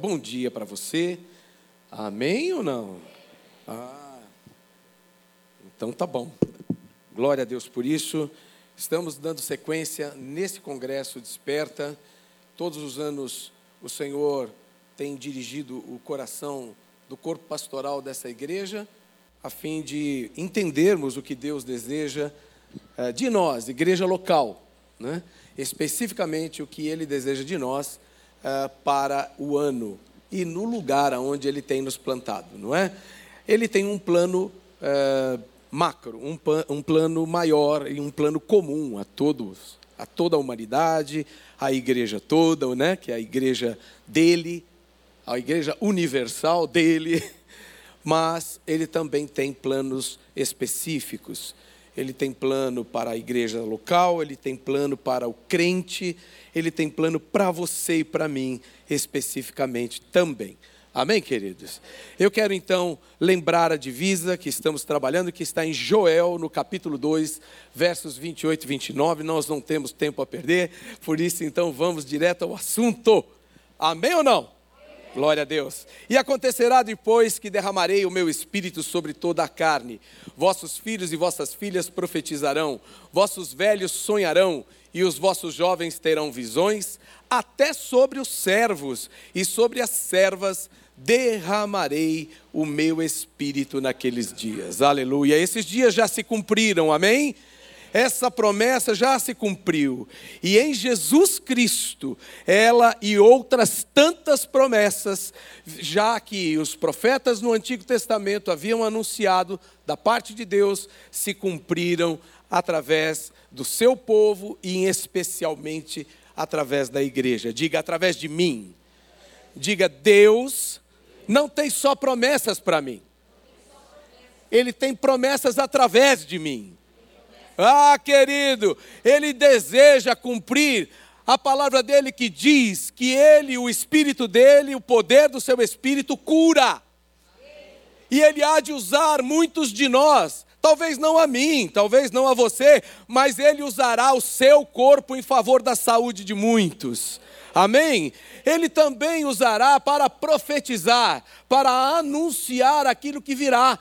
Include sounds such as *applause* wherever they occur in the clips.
Bom dia para você. Amém ou não? Ah, então tá bom. Glória a Deus por isso. Estamos dando sequência nesse congresso Desperta. Todos os anos o Senhor tem dirigido o coração do corpo pastoral dessa igreja, a fim de entendermos o que Deus deseja eh, de nós, igreja local, né? especificamente o que Ele deseja de nós uh, para o ano e no lugar aonde ele tem nos plantado, não é? Ele tem um plano uh, macro, um, um plano maior e um plano comum a todos, a toda a humanidade, a igreja toda, né? Que é a igreja dele, a igreja universal dele, *laughs* mas ele também tem planos específicos. Ele tem plano para a igreja local, ele tem plano para o crente, ele tem plano para você e para mim especificamente também. Amém, queridos? Eu quero então lembrar a divisa que estamos trabalhando, que está em Joel, no capítulo 2, versos 28 e 29. Nós não temos tempo a perder, por isso então vamos direto ao assunto. Amém ou não? Glória a Deus. E acontecerá depois que derramarei o meu espírito sobre toda a carne. Vossos filhos e vossas filhas profetizarão, vossos velhos sonharão, e os vossos jovens terão visões, até sobre os servos e sobre as servas derramarei o meu espírito naqueles dias. Aleluia. Esses dias já se cumpriram, amém? Essa promessa já se cumpriu. E em Jesus Cristo, ela e outras tantas promessas, já que os profetas no Antigo Testamento haviam anunciado da parte de Deus, se cumpriram através do seu povo e especialmente através da igreja. Diga através de mim. Diga Deus não tem só promessas para mim. Ele tem promessas através de mim. Ah, querido, ele deseja cumprir a palavra dele que diz que ele, o espírito dele, o poder do seu espírito cura. E ele há de usar muitos de nós, talvez não a mim, talvez não a você, mas ele usará o seu corpo em favor da saúde de muitos. Amém? Ele também usará para profetizar, para anunciar aquilo que virá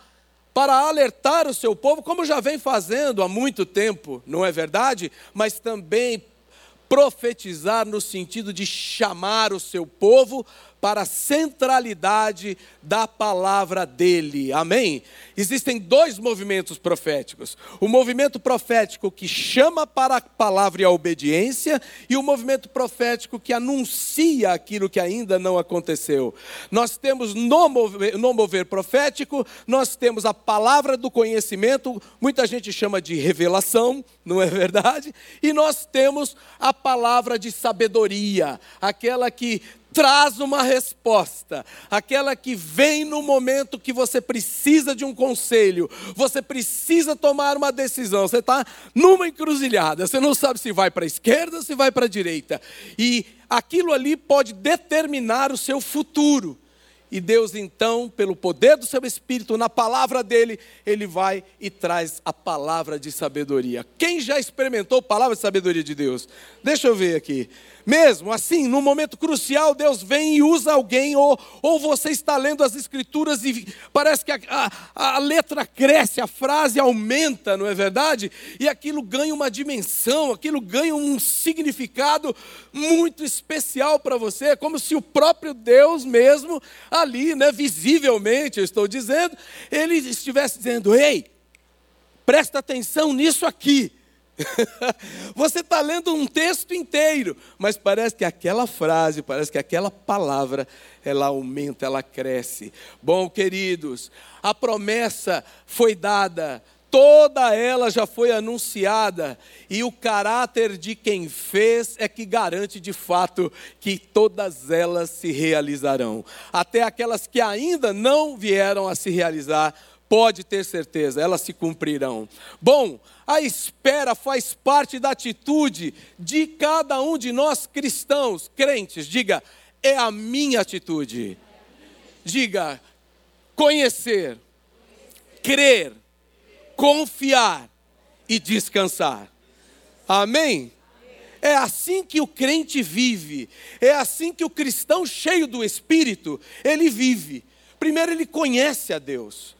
para alertar o seu povo, como já vem fazendo há muito tempo, não é verdade? Mas também profetizar no sentido de chamar o seu povo para a centralidade da palavra dele. Amém? Existem dois movimentos proféticos: o movimento profético que chama para a palavra e a obediência, e o movimento profético que anuncia aquilo que ainda não aconteceu. Nós temos no mover, no mover profético, nós temos a palavra do conhecimento, muita gente chama de revelação, não é verdade? E nós temos a palavra de sabedoria, aquela que traz uma resposta, aquela que vem no momento que você precisa de um conselho, você precisa tomar uma decisão, você está numa encruzilhada, você não sabe se vai para a esquerda ou se vai para a direita, e aquilo ali pode determinar o seu futuro. E Deus, então, pelo poder do seu Espírito, na palavra dele, ele vai e traz a palavra de sabedoria. Quem já experimentou a palavra de sabedoria de Deus? Deixa eu ver aqui mesmo assim, num momento crucial, Deus vem e usa alguém, ou, ou você está lendo as Escrituras e parece que a, a, a letra cresce, a frase aumenta, não é verdade? E aquilo ganha uma dimensão, aquilo ganha um significado muito especial para você, como se o próprio Deus mesmo, ali, né, visivelmente, eu estou dizendo, ele estivesse dizendo: ei, presta atenção nisso aqui. *laughs* Você está lendo um texto inteiro, mas parece que aquela frase, parece que aquela palavra, ela aumenta, ela cresce. Bom, queridos, a promessa foi dada, toda ela já foi anunciada, e o caráter de quem fez é que garante de fato que todas elas se realizarão. Até aquelas que ainda não vieram a se realizar, pode ter certeza, elas se cumprirão. Bom, a espera faz parte da atitude de cada um de nós cristãos, crentes. Diga, é a minha atitude. Diga, conhecer, crer, confiar e descansar. Amém? É assim que o crente vive, é assim que o cristão cheio do Espírito, ele vive. Primeiro, ele conhece a Deus,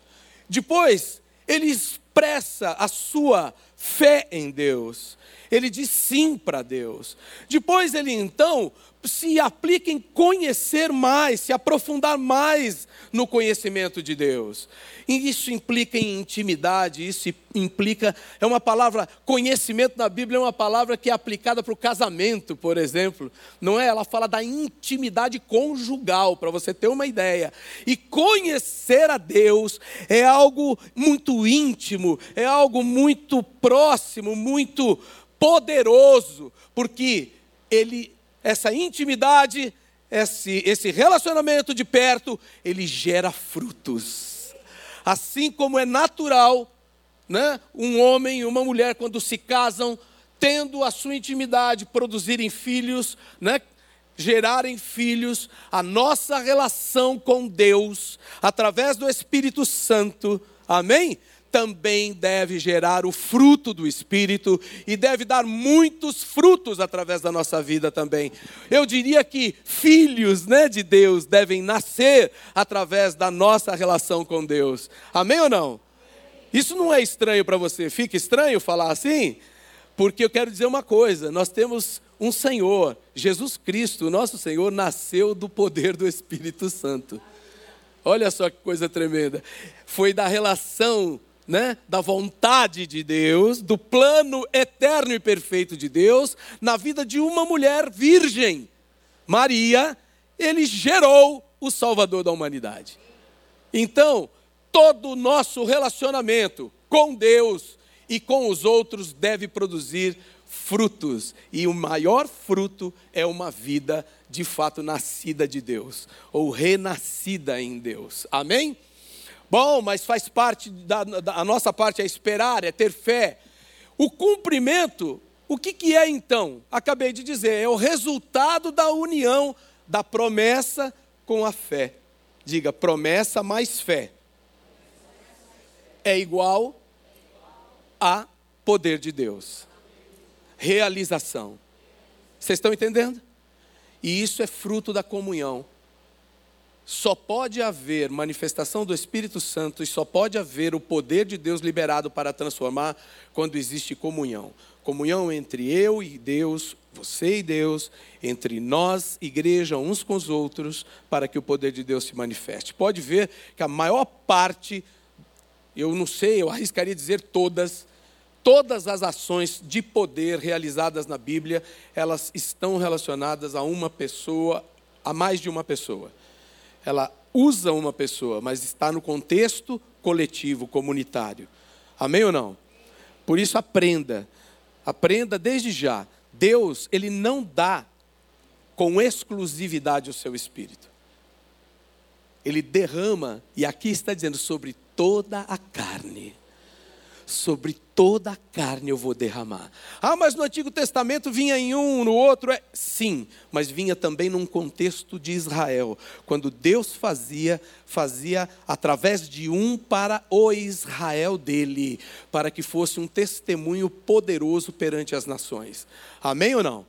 depois, ele expressa a sua fé em Deus, ele diz sim para Deus. Depois, ele então se aplica em conhecer mais, se aprofundar mais no conhecimento de Deus. E isso implica em intimidade, isso implica, é uma palavra, conhecimento na Bíblia é uma palavra que é aplicada para o casamento, por exemplo. Não é? Ela fala da intimidade conjugal, para você ter uma ideia. E conhecer a Deus é algo muito íntimo, é algo muito próximo, muito poderoso, porque ele essa intimidade, esse, esse relacionamento de perto, ele gera frutos. Assim como é natural, né, um homem e uma mulher, quando se casam, tendo a sua intimidade, produzirem filhos, né, gerarem filhos, a nossa relação com Deus, através do Espírito Santo, amém? Também deve gerar o fruto do Espírito e deve dar muitos frutos através da nossa vida também. Eu diria que filhos né, de Deus devem nascer através da nossa relação com Deus. Amém ou não? Isso não é estranho para você? Fica estranho falar assim? Porque eu quero dizer uma coisa: nós temos um Senhor, Jesus Cristo, nosso Senhor, nasceu do poder do Espírito Santo. Olha só que coisa tremenda. Foi da relação né, da vontade de Deus, do plano eterno e perfeito de Deus, na vida de uma mulher virgem, Maria, ele gerou o Salvador da humanidade. Então, todo o nosso relacionamento com Deus e com os outros deve produzir frutos, e o maior fruto é uma vida de fato nascida de Deus, ou renascida em Deus. Amém? Bom, mas faz parte da, da a nossa parte é esperar, é ter fé. O cumprimento, o que, que é então? Acabei de dizer, é o resultado da união da promessa com a fé. Diga, promessa mais fé é igual a poder de Deus. Realização. Vocês estão entendendo? E isso é fruto da comunhão só pode haver manifestação do Espírito Santo e só pode haver o poder de Deus liberado para transformar quando existe comunhão. Comunhão entre eu e Deus, você e Deus, entre nós, igreja, uns com os outros, para que o poder de Deus se manifeste. Pode ver que a maior parte, eu não sei, eu arriscaria dizer todas, todas as ações de poder realizadas na Bíblia, elas estão relacionadas a uma pessoa, a mais de uma pessoa ela usa uma pessoa, mas está no contexto coletivo, comunitário. Amém ou não? Por isso aprenda. Aprenda desde já. Deus, ele não dá com exclusividade o seu espírito. Ele derrama, e aqui está dizendo, sobre toda a carne sobre toda a carne eu vou derramar. Ah, mas no Antigo Testamento vinha em um, no outro. É... Sim, mas vinha também num contexto de Israel. Quando Deus fazia, fazia através de um para o Israel dele, para que fosse um testemunho poderoso perante as nações. Amém ou não?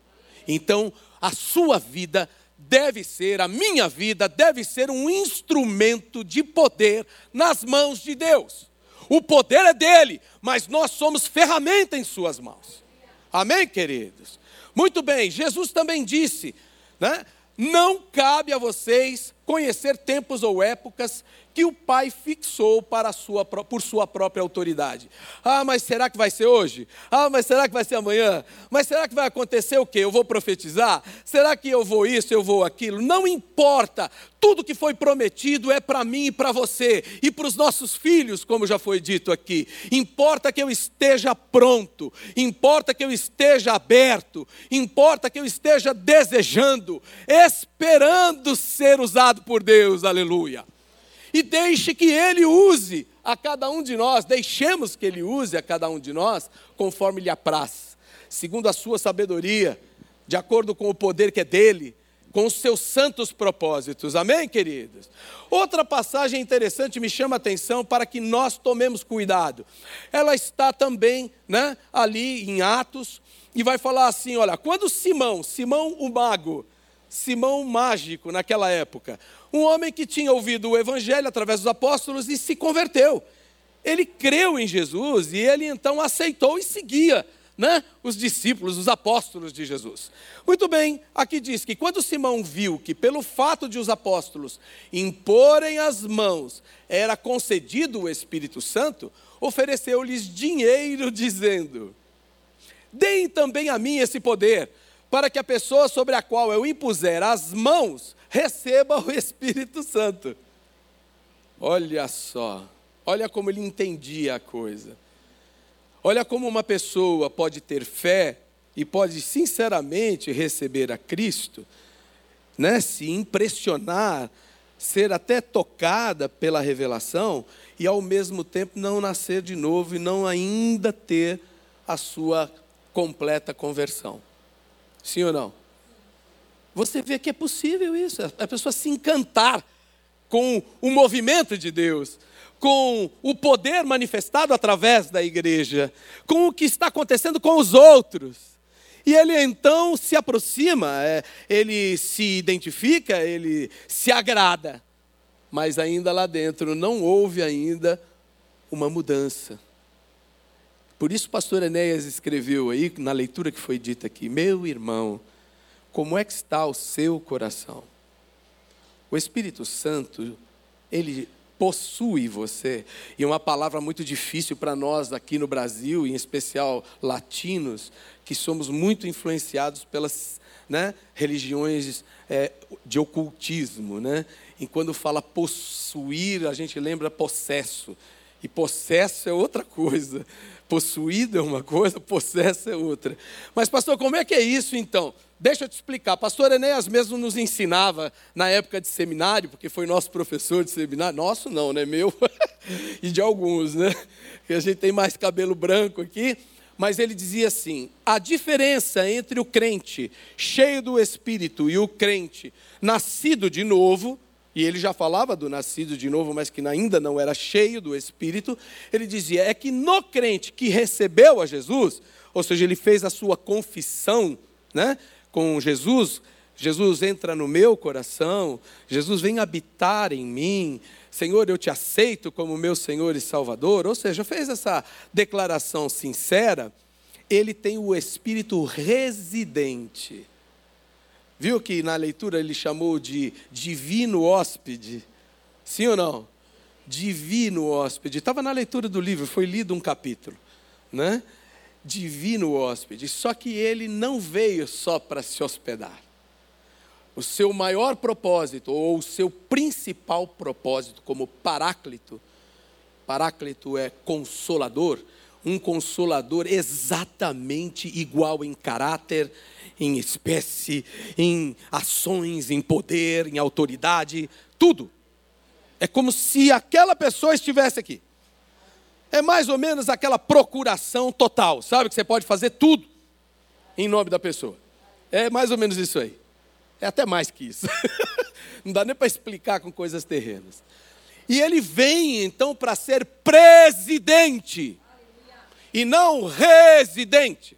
Então, a sua vida deve ser, a minha vida deve ser um instrumento de poder nas mãos de Deus. O poder é dele, mas nós somos ferramenta em suas mãos. Amém, queridos? Muito bem, Jesus também disse, né? Não cabe a vocês conhecer tempos ou épocas que o Pai fixou para sua, por sua própria autoridade. Ah, mas será que vai ser hoje? Ah, mas será que vai ser amanhã? Mas será que vai acontecer o quê? Eu vou profetizar? Será que eu vou isso, eu vou aquilo? Não importa. Tudo que foi prometido é para mim e para você e para os nossos filhos, como já foi dito aqui. Importa que eu esteja pronto, importa que eu esteja aberto, importa que eu esteja desejando, esperando ser usado por Deus. Aleluia e deixe que Ele use a cada um de nós, deixemos que Ele use a cada um de nós conforme lhe apraz, segundo a sua sabedoria, de acordo com o poder que é dele, com os seus santos propósitos. Amém, queridos? Outra passagem interessante me chama a atenção para que nós tomemos cuidado. Ela está também né, ali em Atos e vai falar assim: olha, quando Simão, Simão o mago, Simão mágico naquela época, um homem que tinha ouvido o evangelho através dos apóstolos e se converteu. Ele creu em Jesus e ele então aceitou e seguia né, os discípulos, os apóstolos de Jesus. Muito bem, aqui diz que quando Simão viu que, pelo fato de os apóstolos imporem as mãos, era concedido o Espírito Santo, ofereceu-lhes dinheiro, dizendo: Deem também a mim esse poder, para que a pessoa sobre a qual eu impuser as mãos receba o Espírito Santo. Olha só, olha como ele entendia a coisa. Olha como uma pessoa pode ter fé e pode sinceramente receber a Cristo, né, se impressionar, ser até tocada pela revelação e ao mesmo tempo não nascer de novo e não ainda ter a sua completa conversão. Sim ou não? Você vê que é possível isso, a pessoa se encantar com o movimento de Deus, com o poder manifestado através da igreja, com o que está acontecendo com os outros. E ele então se aproxima, é, ele se identifica, ele se agrada, mas ainda lá dentro não houve ainda uma mudança. Por isso o pastor Enéas escreveu aí, na leitura que foi dita aqui, meu irmão, como é que está o seu coração? O Espírito Santo, ele possui você. E uma palavra muito difícil para nós aqui no Brasil, em especial latinos, que somos muito influenciados pelas né, religiões é, de ocultismo. Né? E quando fala possuir, a gente lembra possesso. E possesso é outra coisa. Possuído é uma coisa, possesso é outra. Mas, pastor, como é que é isso então? Deixa eu te explicar. Pastor Enéas mesmo nos ensinava na época de seminário, porque foi nosso professor de seminário. Nosso não, né? Meu *laughs* e de alguns, né? Que a gente tem mais cabelo branco aqui. Mas ele dizia assim: a diferença entre o crente cheio do Espírito e o crente nascido de novo e ele já falava do nascido de novo, mas que ainda não era cheio do Espírito, ele dizia: é que no crente que recebeu a Jesus, ou seja, ele fez a sua confissão né, com Jesus, Jesus entra no meu coração, Jesus vem habitar em mim, Senhor, eu te aceito como meu Senhor e Salvador, ou seja, fez essa declaração sincera, ele tem o Espírito residente. Viu que na leitura ele chamou de divino hóspede? Sim ou não? Divino hóspede. Estava na leitura do livro, foi lido um capítulo, né? Divino hóspede. Só que ele não veio só para se hospedar. O seu maior propósito, ou o seu principal propósito como paráclito, paráclito é consolador, um consolador exatamente igual em caráter, em espécie, em ações, em poder, em autoridade, tudo. É como se aquela pessoa estivesse aqui. É mais ou menos aquela procuração total, sabe? Que você pode fazer tudo em nome da pessoa. É mais ou menos isso aí. É até mais que isso. *laughs* Não dá nem para explicar com coisas terrenas. E ele vem então para ser presidente e não residente.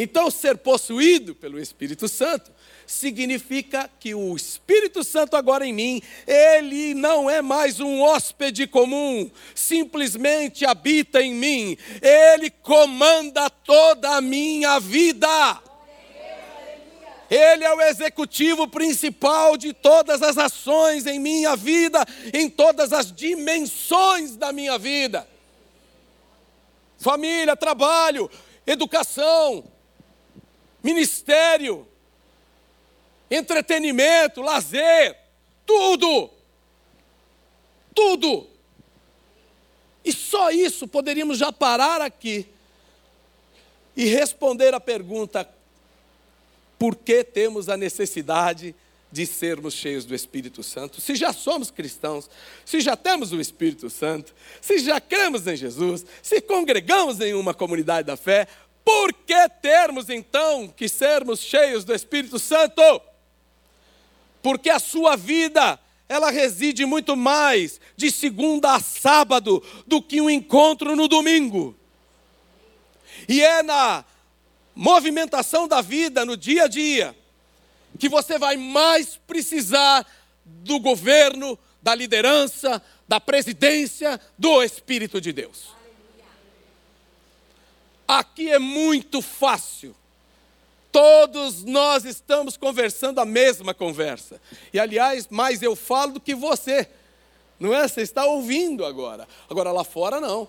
Então, ser possuído pelo Espírito Santo significa que o Espírito Santo agora em mim, ele não é mais um hóspede comum, simplesmente habita em mim, ele comanda toda a minha vida. Ele é o executivo principal de todas as ações em minha vida, em todas as dimensões da minha vida. Família, trabalho, educação, ministério, entretenimento, lazer, tudo. Tudo. E só isso poderíamos já parar aqui e responder a pergunta: por que temos a necessidade de sermos cheios do Espírito Santo? Se já somos cristãos, se já temos o Espírito Santo, se já cremos em Jesus, se congregamos em uma comunidade da fé, Por que termos então que sermos cheios do Espírito Santo? Porque a sua vida, ela reside muito mais de segunda a sábado do que um encontro no domingo. E é na movimentação da vida, no dia a dia, que você vai mais precisar do governo, da liderança, da presidência do Espírito de Deus. Aqui é muito fácil. Todos nós estamos conversando a mesma conversa. E aliás, mais eu falo do que você. Não é? Você está ouvindo agora. Agora lá fora não.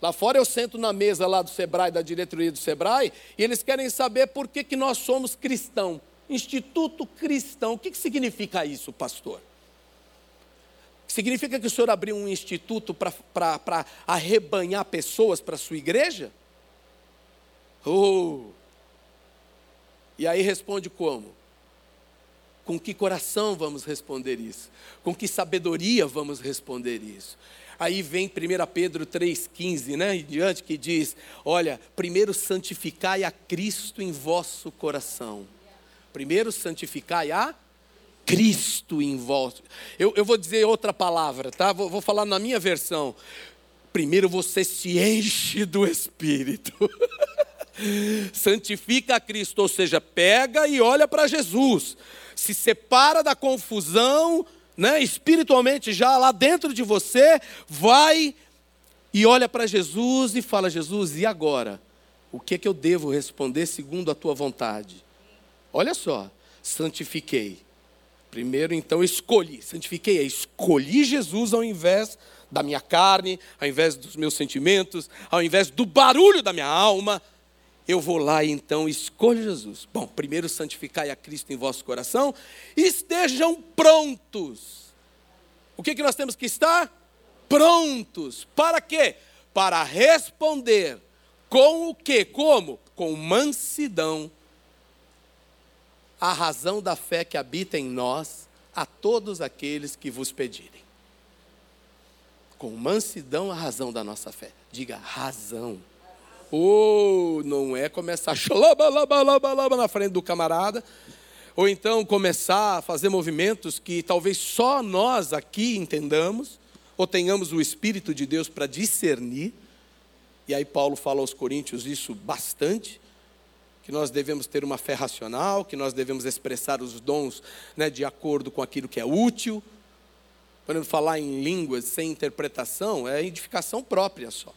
Lá fora eu sento na mesa lá do Sebrae, da diretoria do Sebrae, e eles querem saber por que, que nós somos cristão. Instituto Cristão. O que, que significa isso, pastor? Significa que o senhor abriu um instituto para arrebanhar pessoas para a sua igreja? Oh! E aí responde como? Com que coração vamos responder isso? Com que sabedoria vamos responder isso? Aí vem 1 Pedro 3,15, né? Em diante, que diz: Olha, primeiro santificai a Cristo em vosso coração. Primeiro santificai a Cristo em vosso. Eu, eu vou dizer outra palavra, tá? Vou, vou falar na minha versão. Primeiro você se enche do Espírito. *laughs* santifica a Cristo, ou seja, pega e olha para Jesus, se separa da confusão, né, espiritualmente já lá dentro de você, vai e olha para Jesus e fala: Jesus, e agora? O que é que eu devo responder segundo a tua vontade? Olha só, santifiquei. Primeiro, então, escolhi, santifiquei, escolhi Jesus ao invés da minha carne, ao invés dos meus sentimentos, ao invés do barulho da minha alma, eu vou lá e então escolho Jesus. Bom, primeiro santificai a Cristo em vosso coração e estejam prontos. O que, que nós temos que estar? Prontos. Para quê? Para responder com o que? Como? Com mansidão. A razão da fé que habita em nós a todos aqueles que vos pedirem. Com mansidão a razão da nossa fé. Diga razão ou não é começar a na frente do camarada, ou então começar a fazer movimentos que talvez só nós aqui entendamos, ou tenhamos o Espírito de Deus para discernir. E aí Paulo fala aos Coríntios isso bastante, que nós devemos ter uma fé racional, que nós devemos expressar os dons né, de acordo com aquilo que é útil. Quando falar em línguas sem interpretação, é edificação própria só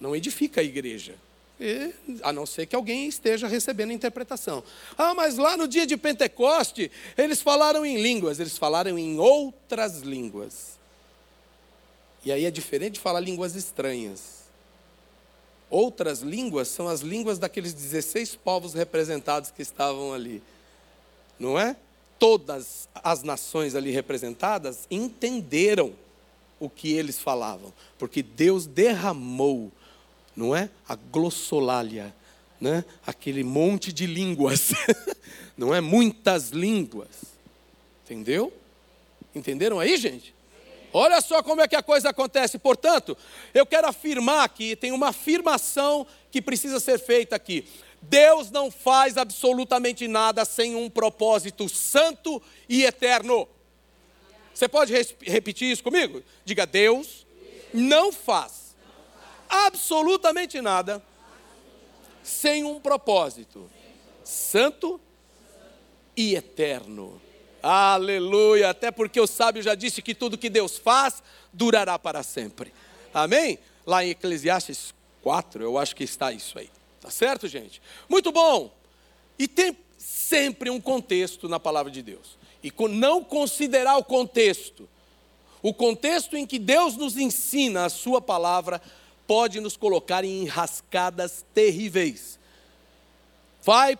não edifica a igreja. E, a não ser que alguém esteja recebendo interpretação. Ah, mas lá no dia de Pentecoste, eles falaram em línguas, eles falaram em outras línguas. E aí é diferente de falar línguas estranhas. Outras línguas são as línguas daqueles 16 povos representados que estavam ali. Não é? Todas as nações ali representadas entenderam o que eles falavam, porque Deus derramou não é? A glossolalia, né? Aquele monte de línguas, *laughs* não é? Muitas línguas. Entendeu? Entenderam aí, gente? Olha só como é que a coisa acontece. Portanto, eu quero afirmar que tem uma afirmação que precisa ser feita aqui. Deus não faz absolutamente nada sem um propósito santo e eterno. Você pode repetir isso comigo? Diga: Deus não faz absolutamente nada sem um propósito santo e eterno. Aleluia! Até porque o sábio já disse que tudo que Deus faz durará para sempre. Amém? Lá em Eclesiastes 4, eu acho que está isso aí. Tá certo, gente? Muito bom. E tem sempre um contexto na palavra de Deus. E não considerar o contexto, o contexto em que Deus nos ensina a sua palavra, pode nos colocar em enrascadas terríveis. Vai,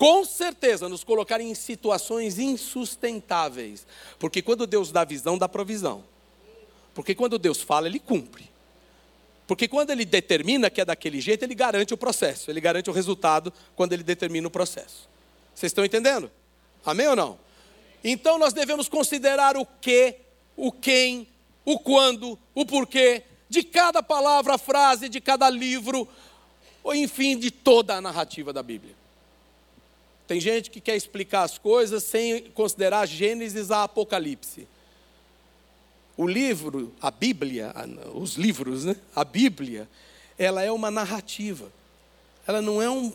com certeza, nos colocar em situações insustentáveis. Porque quando Deus dá visão, dá provisão. Porque quando Deus fala, Ele cumpre. Porque quando Ele determina que é daquele jeito, Ele garante o processo. Ele garante o resultado quando Ele determina o processo. Vocês estão entendendo? Amém ou não? Então nós devemos considerar o que, o quem, o quando, o porquê, de cada palavra, frase, de cada livro, ou enfim, de toda a narrativa da Bíblia. Tem gente que quer explicar as coisas sem considerar Gênesis a Apocalipse. O livro, a Bíblia, os livros, né? A Bíblia, ela é uma narrativa. Ela não é um,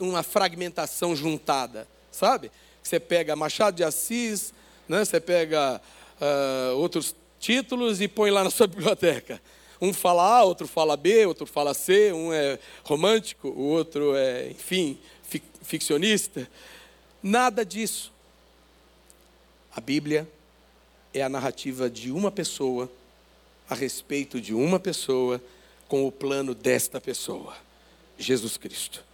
uma fragmentação juntada, sabe? Você pega Machado de Assis, né? Você pega uh, outros títulos e põe lá na sua *laughs* biblioteca. Um fala A, outro fala B, outro fala C, um é romântico, o outro é, enfim, ficcionista. Nada disso. A Bíblia é a narrativa de uma pessoa a respeito de uma pessoa com o plano desta pessoa, Jesus Cristo.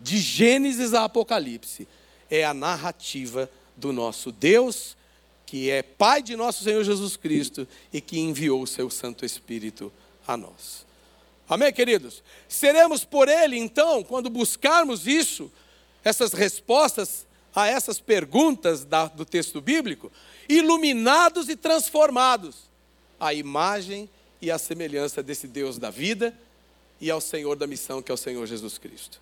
De Gênesis a Apocalipse é a narrativa do nosso Deus que é Pai de nosso Senhor Jesus Cristo e que enviou o seu Santo Espírito a nós. Amém, queridos? Seremos por Ele, então, quando buscarmos isso, essas respostas a essas perguntas da, do texto bíblico, iluminados e transformados à imagem e à semelhança desse Deus da vida e ao Senhor da missão, que é o Senhor Jesus Cristo.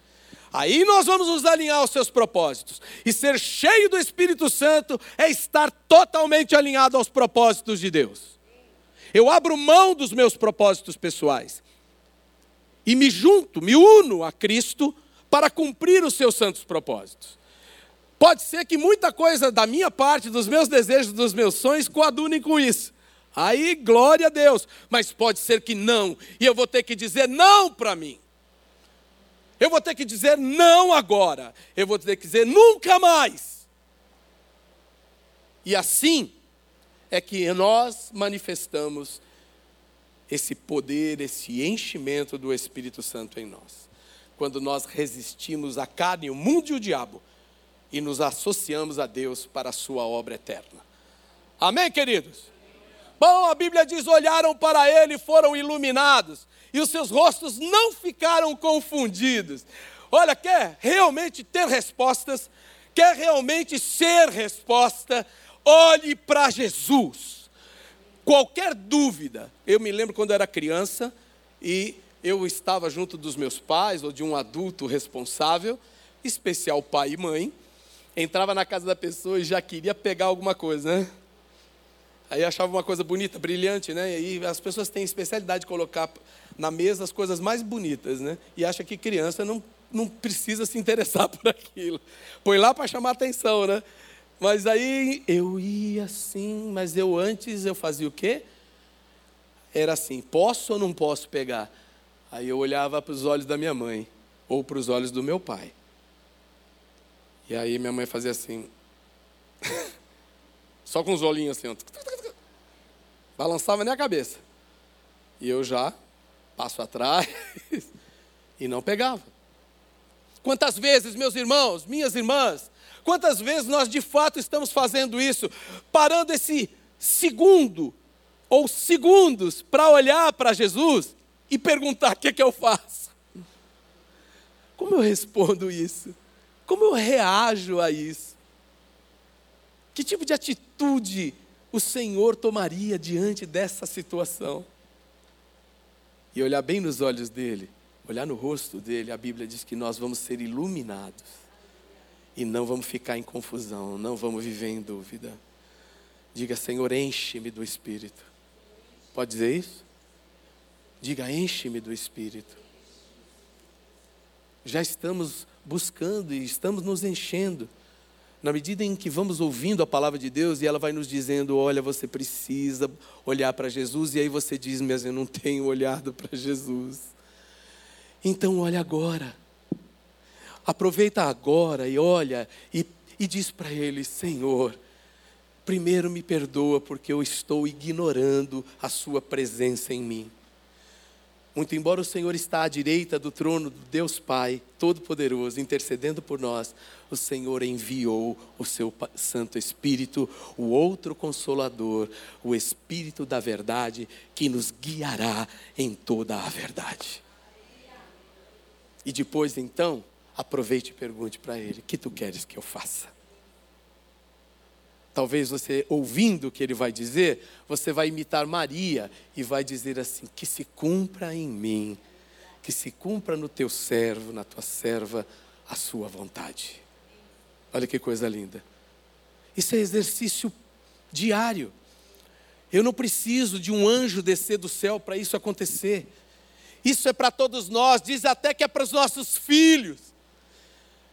Aí nós vamos nos alinhar aos seus propósitos. E ser cheio do Espírito Santo é estar totalmente alinhado aos propósitos de Deus. Eu abro mão dos meus propósitos pessoais e me junto, me uno a Cristo para cumprir os seus santos propósitos. Pode ser que muita coisa da minha parte, dos meus desejos, dos meus sonhos, coadunem com isso. Aí, glória a Deus. Mas pode ser que não, e eu vou ter que dizer não para mim. Eu vou ter que dizer não agora. Eu vou ter que dizer nunca mais. E assim é que nós manifestamos esse poder, esse enchimento do Espírito Santo em nós. Quando nós resistimos à carne, o mundo e o diabo e nos associamos a Deus para a sua obra eterna. Amém, queridos? Bom, a Bíblia diz: olharam para ele e foram iluminados e os seus rostos não ficaram confundidos. Olha, quer realmente ter respostas, quer realmente ser resposta, olhe para Jesus. Qualquer dúvida, eu me lembro quando era criança e eu estava junto dos meus pais ou de um adulto responsável, especial pai e mãe, entrava na casa da pessoa e já queria pegar alguma coisa, né? Aí achava uma coisa bonita, brilhante, né? E as pessoas têm especialidade de colocar na mesa as coisas mais bonitas, né? E acha que criança não, não precisa se interessar *laughs* por aquilo. Põe lá para chamar atenção, né? Mas aí eu ia assim, mas eu antes eu fazia o quê? Era assim, posso ou não posso pegar? Aí eu olhava para os olhos da minha mãe ou para os olhos do meu pai. E aí minha mãe fazia assim, *laughs* só com os olhinhos assim, balançava nem a cabeça. E eu já passo atrás *laughs* e não pegava. Quantas vezes, meus irmãos, minhas irmãs, quantas vezes nós de fato estamos fazendo isso, parando esse segundo ou segundos para olhar para Jesus e perguntar: o que, é que eu faço? Como eu respondo isso? Como eu reajo a isso? Que tipo de atitude o Senhor tomaria diante dessa situação? e olhar bem nos olhos dele, olhar no rosto dele, a Bíblia diz que nós vamos ser iluminados e não vamos ficar em confusão, não vamos viver em dúvida. Diga, Senhor, enche-me do Espírito. Pode dizer isso? Diga, enche-me do Espírito. Já estamos buscando e estamos nos enchendo. Na medida em que vamos ouvindo a palavra de Deus e ela vai nos dizendo: olha, você precisa olhar para Jesus, e aí você diz: mas eu não tenho olhado para Jesus. Então, olha agora. Aproveita agora e olha e, e diz para Ele: Senhor, primeiro me perdoa porque eu estou ignorando a Sua presença em mim. Muito embora o Senhor está à direita do trono do Deus Pai Todo-Poderoso, intercedendo por nós, o Senhor enviou o seu Santo Espírito, o outro consolador, o Espírito da verdade, que nos guiará em toda a verdade. E depois então, aproveite e pergunte para ele: "O que tu queres que eu faça?" Talvez você, ouvindo o que ele vai dizer, você vai imitar Maria e vai dizer assim: que se cumpra em mim, que se cumpra no teu servo, na tua serva, a sua vontade. Olha que coisa linda. Isso é exercício diário. Eu não preciso de um anjo descer do céu para isso acontecer. Isso é para todos nós, diz até que é para os nossos filhos.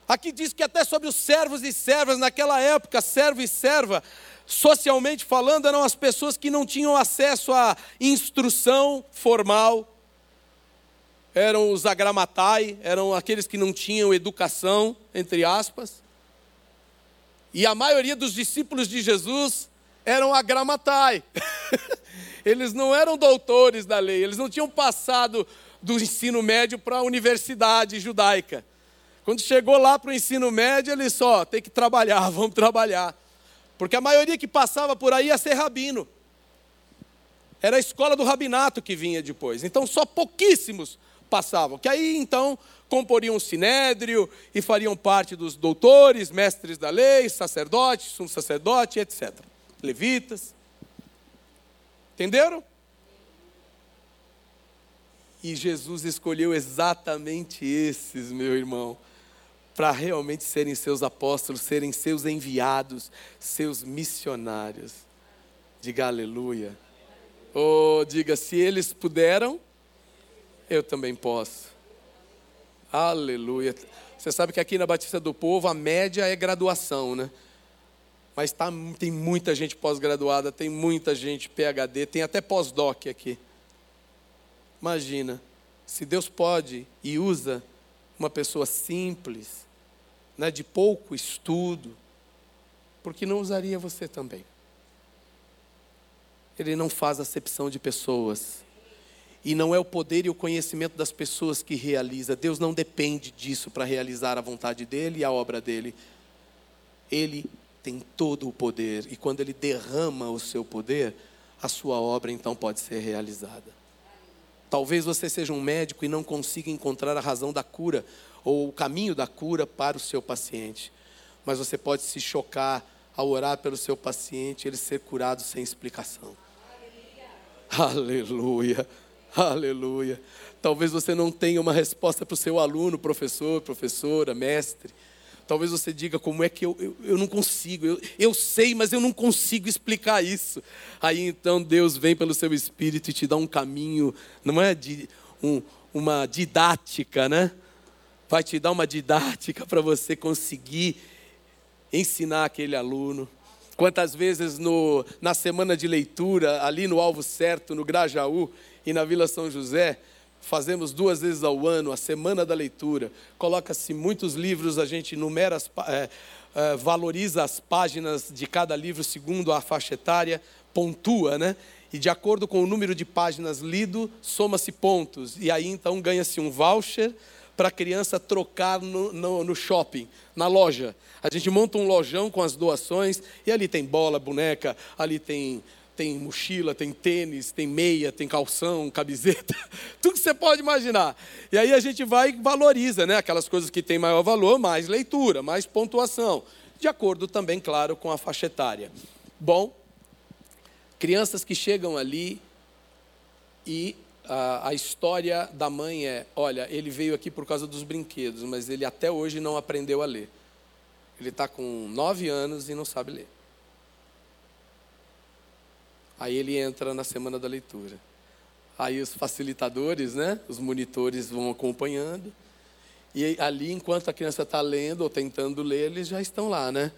Aqui diz que até sobre os servos e servas, naquela época, servo e serva, socialmente falando, eram as pessoas que não tinham acesso à instrução formal, eram os agramatai, eram aqueles que não tinham educação, entre aspas. E a maioria dos discípulos de Jesus eram agramatai. *laughs* eles não eram doutores da lei, eles não tinham passado do ensino médio para a universidade judaica. Quando chegou lá para o ensino médio, eles só tem que trabalhar, *laughs* vamos trabalhar. Porque a maioria que passava por aí ia ser rabino. Era a escola do rabinato que vinha depois. Então só pouquíssimos passavam. Que aí então comporiam um sinédrio e fariam parte dos doutores, mestres da lei, sacerdotes, sumo sacerdote, etc. Levitas. Entenderam? E Jesus escolheu exatamente esses, meu irmão, para realmente serem seus apóstolos, serem seus enviados, seus missionários. Diga aleluia. Oh, diga, se eles puderam, eu também posso. Aleluia. Você sabe que aqui na Batista do Povo a média é graduação, né? Mas tá, tem muita gente pós-graduada, tem muita gente PhD, tem até pós-doc aqui. Imagina, se Deus pode e usa uma pessoa simples, né, de pouco estudo, por que não usaria você também? Ele não faz acepção de pessoas. E não é o poder e o conhecimento das pessoas que realiza. Deus não depende disso para realizar a vontade dele e a obra dele. Ele tem todo o poder. E quando ele derrama o seu poder, a sua obra então pode ser realizada. Talvez você seja um médico e não consiga encontrar a razão da cura ou o caminho da cura para o seu paciente. Mas você pode se chocar ao orar pelo seu paciente, ele ser curado sem explicação. Aleluia. Aleluia. Talvez você não tenha uma resposta para o seu aluno, professor, professora, mestre. Talvez você diga como é que eu, eu, eu não consigo, eu, eu sei, mas eu não consigo explicar isso. Aí então Deus vem pelo seu espírito e te dá um caminho, não é de, um, uma didática, né? Vai te dar uma didática para você conseguir ensinar aquele aluno. Quantas vezes no, na semana de leitura, ali no Alvo Certo, no Grajaú e na Vila São José, fazemos duas vezes ao ano a semana da leitura. Coloca-se muitos livros, a gente numera, as, é, é, valoriza as páginas de cada livro segundo a faixa etária, pontua, né? E de acordo com o número de páginas lido, soma-se pontos. E aí então ganha-se um voucher para a criança trocar no, no, no, shopping, na loja. A gente monta um lojão com as doações e ali tem bola, boneca, ali tem, tem mochila, tem tênis, tem meia, tem calção, camiseta, *laughs* tudo que você pode imaginar. E aí a gente vai e valoriza, né? Aquelas coisas que têm maior valor, mais leitura, mais pontuação. De acordo também, claro, com a faixa etária. Bom, crianças que chegam ali e a, história da mãe é: olha, ele veio aqui por causa dos brinquedos, mas ele até hoje não aprendeu a ler. Ele está com nove anos e não sabe ler. Aí ele entra na semana da leitura. Aí os facilitadores, né, os monitores vão acompanhando. E ali, enquanto a criança está lendo ou tentando ler, eles já estão lá, né?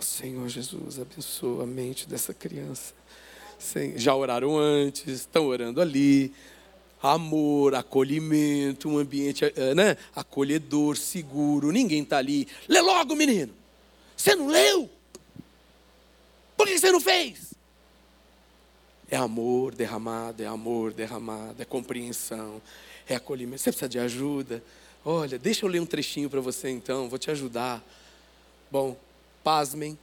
O Senhor Jesus abençoa a mente dessa criança. Já oraram antes, estão orando ali amor, acolhimento, um ambiente eh, né, acolhedor, seguro. Ninguém está ali. Lê logo, menino. Você não leu? Por que você não fez? É amor derramado, é amor derramado, é compreensão, é acolhimento. Você precisa de ajuda? Olha, deixa eu ler um trechinho para você então, vou te ajudar. Bom, pasmem,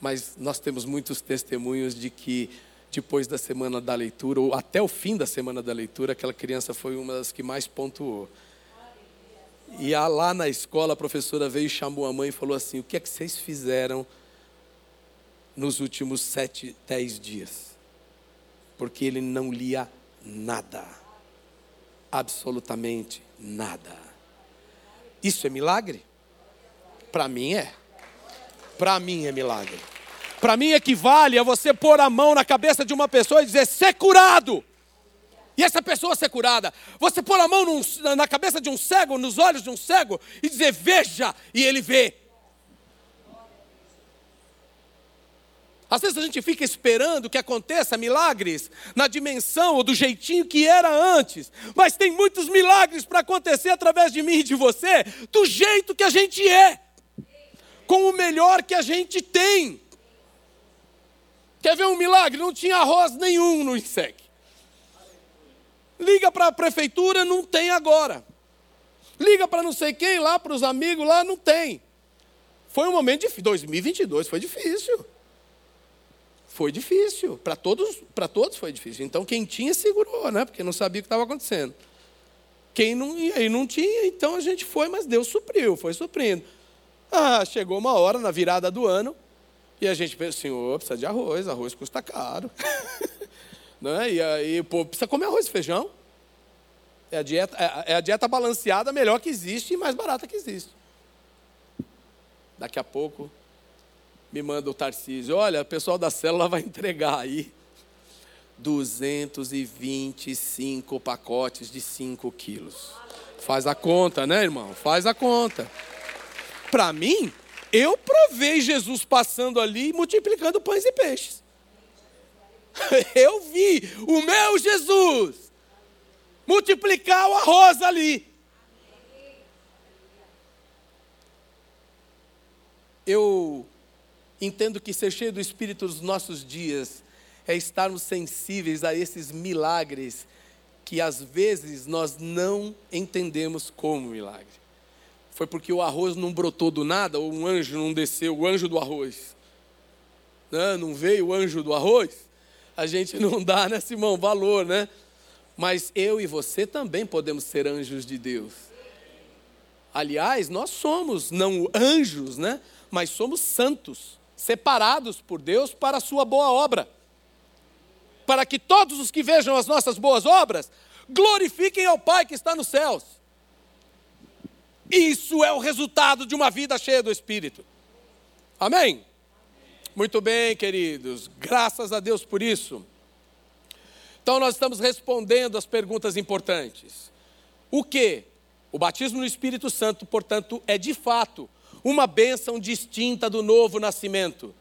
mas nós temos muitos testemunhos de que depois da semana da leitura, ou até o fim da semana da leitura, aquela criança foi uma das que mais pontuou. E lá na escola, a professora veio e chamou a mãe e falou assim: O que é que vocês fizeram nos últimos sete, dez dias? Porque ele não lia nada. absolutamente nada. Isso é milagre? Para mim é. Para mim é milagre. Para mim equivale a você pôr a mão na cabeça de uma pessoa e dizer: ser curado. E essa pessoa ser curada. Você pôr a mão num, na cabeça de um cego, nos olhos de um cego, e dizer: veja, e ele vê. Às vezes a gente fica esperando que aconteça milagres na dimensão ou do jeitinho que era antes, mas tem muitos milagres para acontecer através de mim e de você, do jeito que a gente é, com o melhor que a gente tem. Quer ver um milagre? Não tinha arroz nenhum no INSEC. Liga para a prefeitura, não tem agora. Liga para não sei quem lá, para os amigos lá, não tem. Foi um momento difícil. 2022 foi difícil. Foi difícil. Para todos, para todos foi difícil. Então quem tinha segurou, né? Porque não sabia o que estava acontecendo. Quem não, e não tinha, então a gente foi, mas Deus supriu, foi suprindo. Ah, chegou uma hora na virada do ano, e a gente pensa, senhor, precisa de arroz, arroz custa caro. *laughs* né? E aí, pô, precisa comer arroz e feijão. É a, dieta, é, é a dieta balanceada melhor que existe e mais barata que existe. Daqui a pouco, me manda o Tarcísio, olha, o pessoal da célula vai entregar aí 225 pacotes de 5 quilos. Faz a conta, né, irmão? Faz a conta. Para mim, eu provei Jesus passando ali multiplicando pães e peixes. *laughs* Eu vi o meu Jesus multiplicar o arroz ali. Eu entendo que ser cheio do Espírito nos nossos dias é estarmos sensíveis a esses milagres que às vezes nós não entendemos como milagre. Foi porque o arroz não brotou do nada, ou um anjo não desceu, o anjo do arroz. Não, não veio o anjo do arroz? A gente não dá, né, Simão, valor, né? Mas eu e você também podemos ser anjos de Deus. Aliás, nós somos não anjos, né? Mas somos santos separados por Deus para a sua boa obra. Para que todos os que vejam as nossas boas obras glorifiquem ao Pai que está nos céus. Isso é o resultado de uma vida cheia do Espírito. Amém? Muito bem, queridos. Graças a Deus por isso. Então nós estamos respondendo as perguntas importantes. O que? O batismo no Espírito Santo, portanto, é de fato uma bênção distinta do novo nascimento.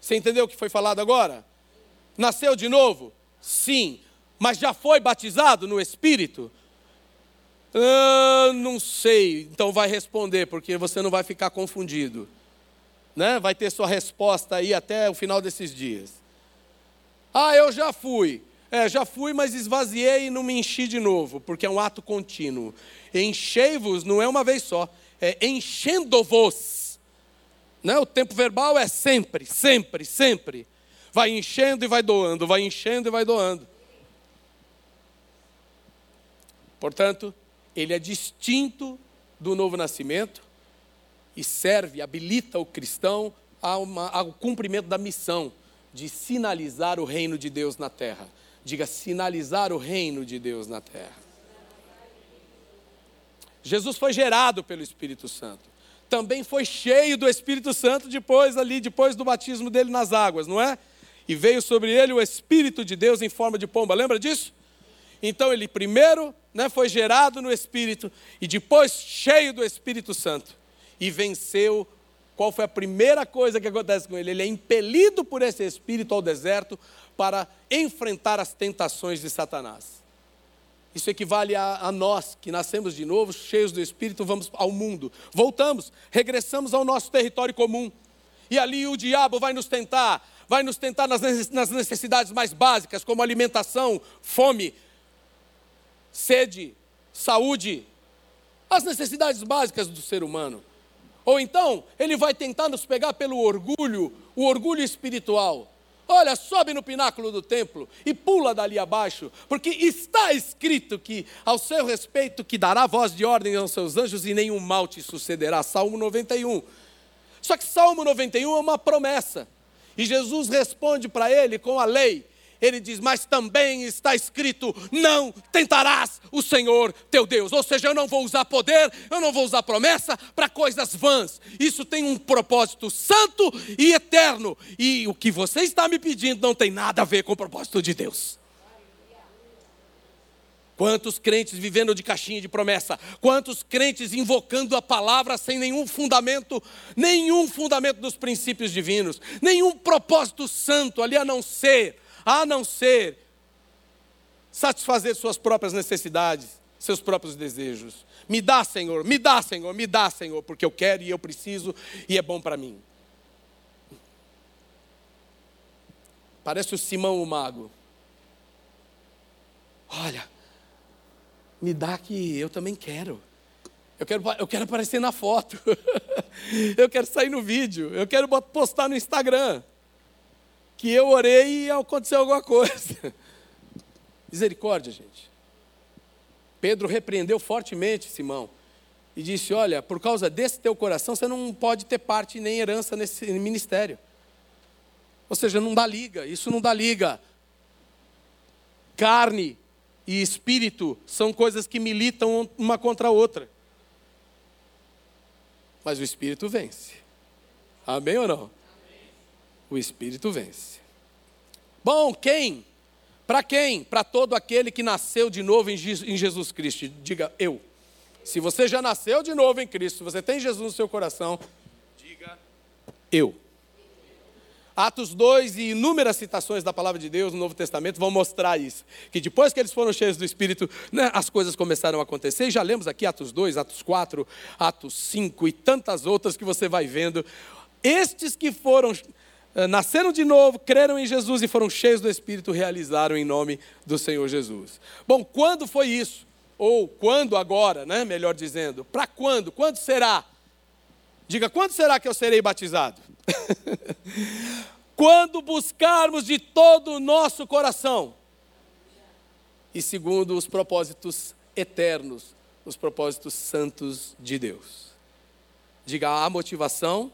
Você entendeu o que foi falado agora? Nasceu de novo? Sim. Mas já foi batizado no Espírito? Ah, não sei. Então vai responder, porque você não vai ficar confundido. Né? Vai ter sua resposta aí até o final desses dias. Ah, eu já fui. É, já fui, mas esvaziei e não me enchi de novo, porque é um ato contínuo. Enchei-vos não é uma vez só, é, enchendo-vos. Né? O tempo verbal é sempre, sempre, sempre. Vai enchendo e vai doando, vai enchendo e vai doando. Portanto, ele é distinto do novo nascimento e serve, habilita o cristão ao cumprimento da missão de sinalizar o reino de Deus na terra. Diga, sinalizar o reino de Deus na terra. Jesus foi gerado pelo Espírito Santo. Também foi cheio do Espírito Santo depois ali, depois do batismo dele nas águas, não é? E veio sobre ele o Espírito de Deus em forma de pomba. Lembra disso? Então ele primeiro né, foi gerado no Espírito e depois cheio do Espírito Santo e venceu. Qual foi a primeira coisa que acontece com ele? Ele é impelido por esse Espírito ao deserto para enfrentar as tentações de Satanás. Isso equivale a, a, nós que nascemos de novo, cheios do Espírito, vamos ao mundo. Voltamos, regressamos ao nosso território comum. E ali o diabo vai nos tentar, vai nos tentar nas necessidades mais básicas, como alimentação, fome, sede, saúde, as necessidades básicas do ser humano. Ou então, ele vai tentar nos pegar pelo orgulho, o orgulho espiritual. Olha, sobe no pináculo do templo e pula dali abaixo, porque está escrito que, ao seu respeito, que dará voz de ordem aos seus anjos e nenhum mal te sucederá. Salmo 91. Só que Salmo 91 é uma promessa. E Jesus responde para ele com a lei. Ele diz: Mas também está escrito: Não tentarás o Senhor teu Deus. Ou seja, eu não vou usar poder, eu não vou usar promessa para coisas vãs. Isso tem um propósito santo e eterno. E o que você está me pedindo não tem nada a ver com o propósito de Deus. Quantos crentes vivendo de caixinha de promessa? Quantos crentes invocando a palavra sem nenhum fundamento, nenhum fundamento dos princípios divinos, nenhum propósito santo ali a não ser, a não ser satisfazer suas próprias necessidades, seus próprios desejos. Me dá, Senhor, me dá, Senhor, me dá, Senhor, porque eu quero e eu preciso e é bom para mim. Parece o Simão o mago. Olha, me dá que eu também quero. Eu quero, eu quero aparecer na foto. *laughs* eu quero sair no vídeo. Eu quero postar no Instagram. Que eu orei e aconteceu alguma coisa. *laughs* Misericórdia, gente. Pedro repreendeu fortemente Simão e disse: Olha, por causa desse teu coração, você não pode ter parte nem herança nesse ministério. Ou seja, não dá liga, isso não dá liga. Carne e espírito são coisas que militam uma contra a outra. Mas o espírito vence. Amém ou não? O espírito vence. Bom, quem? Para quem? Para todo aquele que nasceu de novo em Jesus Cristo. Diga eu. Se você já nasceu de novo em Cristo, se você tem Jesus no seu coração, diga eu. Atos 2 e inúmeras citações da palavra de Deus no Novo Testamento vão mostrar isso. Que depois que eles foram cheios do Espírito, né, as coisas começaram a acontecer. E já lemos aqui Atos 2, Atos 4, Atos 5 e tantas outras que você vai vendo. Estes que foram, nasceram de novo, creram em Jesus e foram cheios do Espírito, realizaram em nome do Senhor Jesus. Bom, quando foi isso? Ou quando agora, né, melhor dizendo? Para quando? Quando será? Diga, quando será que eu serei batizado? *laughs* Quando buscarmos de todo o nosso coração, e segundo os propósitos eternos, os propósitos santos de Deus. Diga, a motivação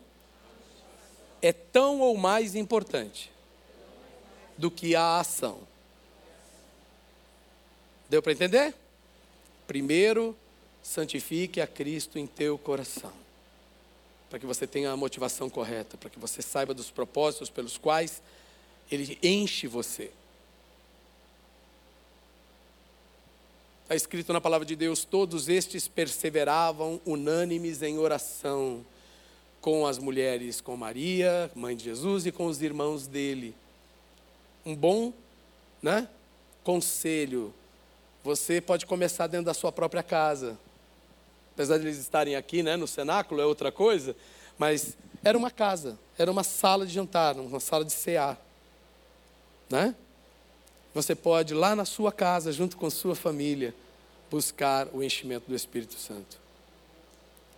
é tão ou mais importante do que a ação. Deu para entender? Primeiro, santifique a Cristo em teu coração para que você tenha a motivação correta, para que você saiba dos propósitos pelos quais Ele enche você. Está escrito na palavra de Deus: todos estes perseveravam unânimes em oração com as mulheres, com Maria, mãe de Jesus, e com os irmãos dele. Um bom né, conselho. Você pode começar dentro da sua própria casa apesar de eles estarem aqui né, no cenáculo, é outra coisa, mas era uma casa, era uma sala de jantar, uma sala de cear. Né? Você pode, lá na sua casa, junto com sua família, buscar o enchimento do Espírito Santo.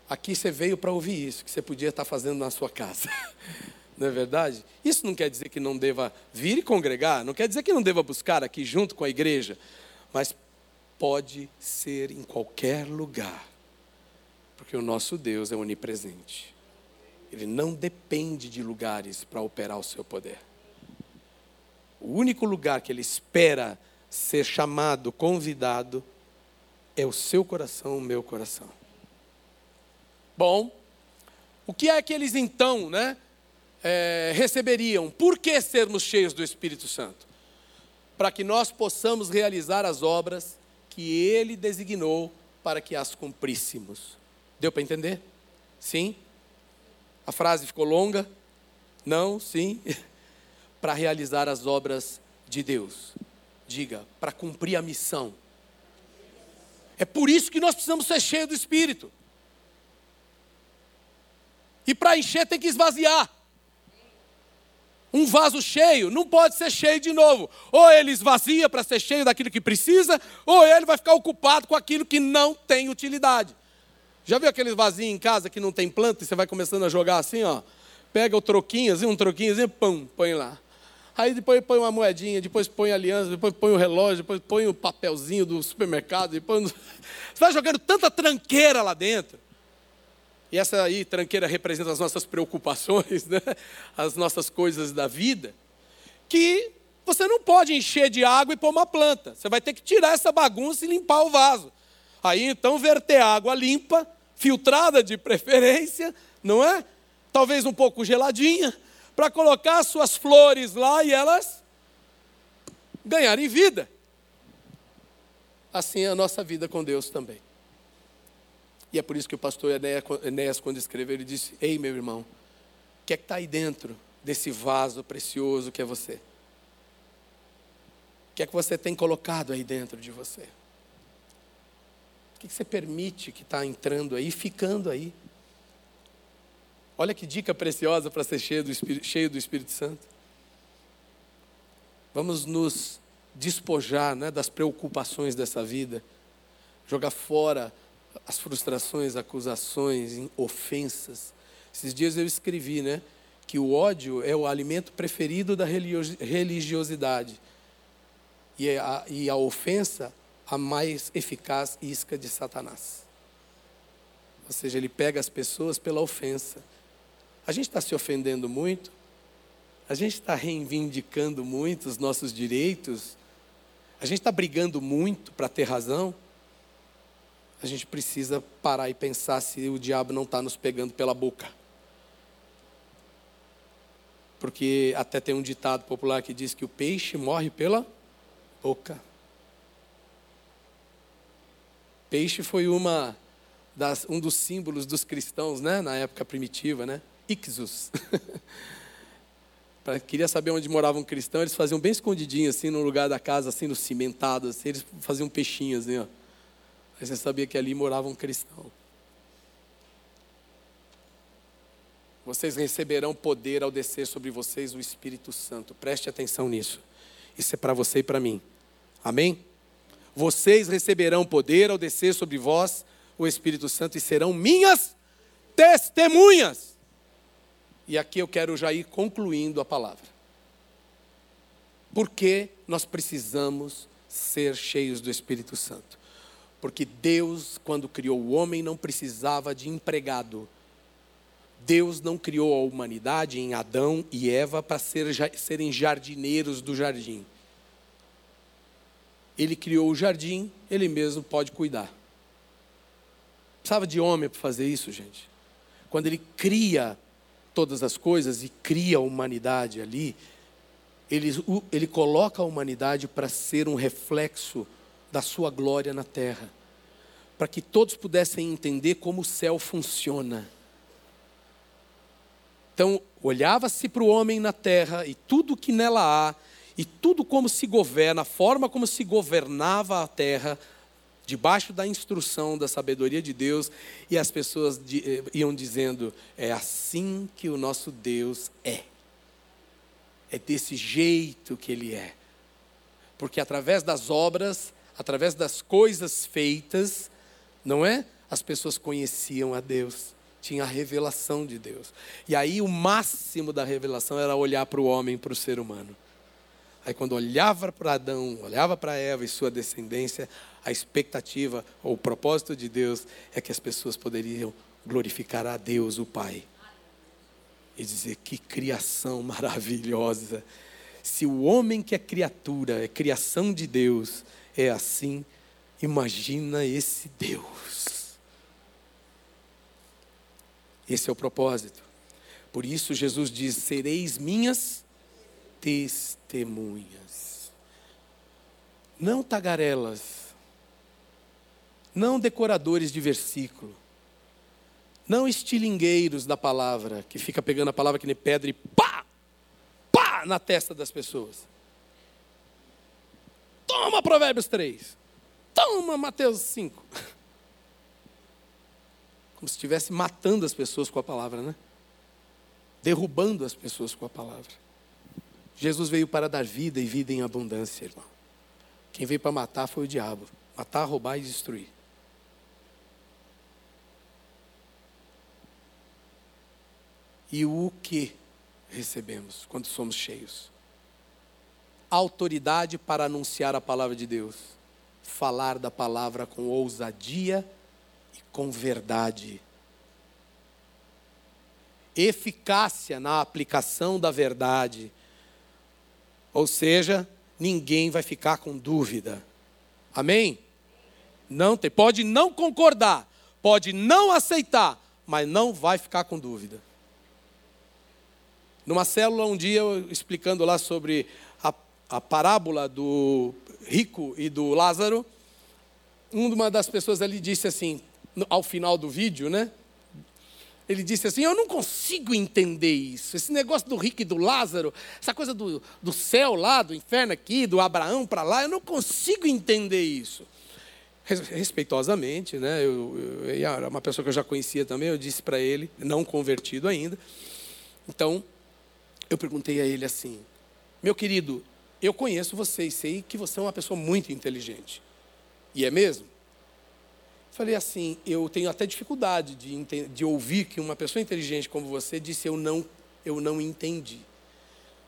Aqui você veio para ouvir isso, que você podia estar fazendo na sua casa. *laughs* Não é verdade? Isso não quer dizer que não deva vir e congregar, não quer dizer que não deva buscar aqui junto com a igreja, mas pode ser em qualquer lugar porque o nosso Deus é onipresente. Ele não depende de lugares para operar o seu poder. O único lugar que ele espera ser chamado, convidado, é o seu coração, o meu coração. Bom, o que é que eles então né, é, receberiam? Por que sermos cheios do Espírito Santo? Para que nós possamos realizar as obras que ele designou para que as cumpríssemos. Deu para entender? Sim? A frase ficou longa? Não? Sim? *laughs* para realizar as obras de Deus. Diga, para cumprir a missão. É por isso que nós precisamos ser cheios do Espírito. E para encher tem que esvaziar. Um vaso cheio não pode ser cheio de novo. Ou ele esvazia para ser cheio daquilo que precisa, ou ele vai ficar ocupado com aquilo que não tem utilidade. Já viu aqueles vasinhos em casa que não tem planta e você vai começando a jogar assim, ó? Pega o troquinho, assim, um troquinho, assim, pum, põe lá. Aí depois põe uma moedinha, depois põe a aliança, depois põe o relógio, depois põe o papelzinho do supermercado, depois... *laughs* Você vai jogando tanta tranqueira lá dentro. E essa aí, tranqueira, representa as nossas preocupações, *laughs* né? as nossas coisas da vida, que Você não pode encher de água e pôr uma planta. Você vai ter que tirar essa bagunça e limpar o vaso. Aí então verter água limpa, filtrada de preferência, não é? Talvez um pouco geladinha, para colocar suas flores lá e elas ganharem vida. Assim é a nossa vida com Deus também. E é por isso que o pastor Enéas, quando escreveu, ele disse: Ei, meu irmão, o que é que está aí dentro desse vaso precioso que é você? O que é que você tem colocado aí dentro de você? O que, é que você permite que está entrando aí, ficando aí? Olha que dica preciosa para ser cheio do, Espírito, cheio do Espírito Santo. Vamos nos despojar né, das preocupações dessa vida, jogar fora as frustrações, acusações, ofensas. Esses dias eu escrevi, né, que o ódio é o alimento preferido da religiosidade e a, e a ofensa a mais eficaz isca de Satanás. Ou seja, ele pega as pessoas pela ofensa. A gente está se ofendendo muito, a gente está reivindicando muito os nossos direitos, a gente está brigando muito para ter razão a gente precisa parar e pensar se o diabo não está nos pegando pela boca. Porque até tem um ditado popular que diz que o peixe morre pela boca. Peixe foi uma das, um dos símbolos dos cristãos, né, na época primitiva, né? Ixus. *laughs* queria saber onde morava um cristão, eles faziam bem escondidinho assim no lugar da casa, assim no cimentado, assim, eles faziam peixinhos, assim, ó. Mas você sabia que ali morava um cristão. Vocês receberão poder ao descer sobre vocês o Espírito Santo. Preste atenção nisso. Isso é para você e para mim. Amém? Vocês receberão poder ao descer sobre vós o Espírito Santo e serão minhas testemunhas. E aqui eu quero já ir concluindo a palavra. Porque nós precisamos ser cheios do Espírito Santo. Porque Deus, quando criou o homem, não precisava de empregado. Deus não criou a humanidade em Adão e Eva para ser, serem jardineiros do jardim. Ele criou o jardim, ele mesmo pode cuidar. Precisava de homem para fazer isso, gente. Quando ele cria todas as coisas e cria a humanidade ali, ele, ele coloca a humanidade para ser um reflexo da sua glória na terra para que todos pudessem entender como o céu funciona. Então, olhava-se para o homem na terra e tudo que nela há, e tudo como se governa, a forma como se governava a terra, debaixo da instrução, da sabedoria de Deus, e as pessoas eh, iam dizendo: é assim que o nosso Deus é. É desse jeito que ele é. Porque através das obras, através das coisas feitas, não é? As pessoas conheciam a Deus, tinha a revelação de Deus. E aí o máximo da revelação era olhar para o homem, para o ser humano. Aí quando olhava para Adão, olhava para Eva e sua descendência, a expectativa ou o propósito de Deus é que as pessoas poderiam glorificar a Deus, o Pai. E dizer que criação maravilhosa. Se o homem que é criatura, é criação de Deus, é assim, Imagina esse Deus. Esse é o propósito. Por isso Jesus diz: sereis minhas testemunhas. Não tagarelas, não decoradores de versículo, não estilingueiros da palavra, que fica pegando a palavra que nem pedra e pá, pá na testa das pessoas. Toma Provérbios 3. Toma, Mateus 5. Como se estivesse matando as pessoas com a palavra, né? Derrubando as pessoas com a palavra. Jesus veio para dar vida e vida em abundância, irmão. Quem veio para matar foi o diabo matar, roubar e destruir. E o que recebemos quando somos cheios? Autoridade para anunciar a palavra de Deus falar da palavra com ousadia e com verdade. Eficácia na aplicação da verdade. Ou seja, ninguém vai ficar com dúvida. Amém? Não tem, pode não concordar, pode não aceitar, mas não vai ficar com dúvida. Numa célula, um dia, eu, explicando lá sobre a, a parábola do rico e do Lázaro, uma das pessoas ali disse assim, ao final do vídeo, né? Ele disse assim: Eu não consigo entender isso. Esse negócio do rico e do Lázaro, essa coisa do, do céu lá, do inferno aqui, do Abraão para lá, eu não consigo entender isso. Respeitosamente, né? Eu, eu, era uma pessoa que eu já conhecia também, eu disse para ele, não convertido ainda. Então, eu perguntei a ele assim: Meu querido, eu conheço você e sei que você é uma pessoa muito inteligente. E é mesmo? Falei assim, eu tenho até dificuldade de, de ouvir que uma pessoa inteligente como você disse eu não, eu não entendi.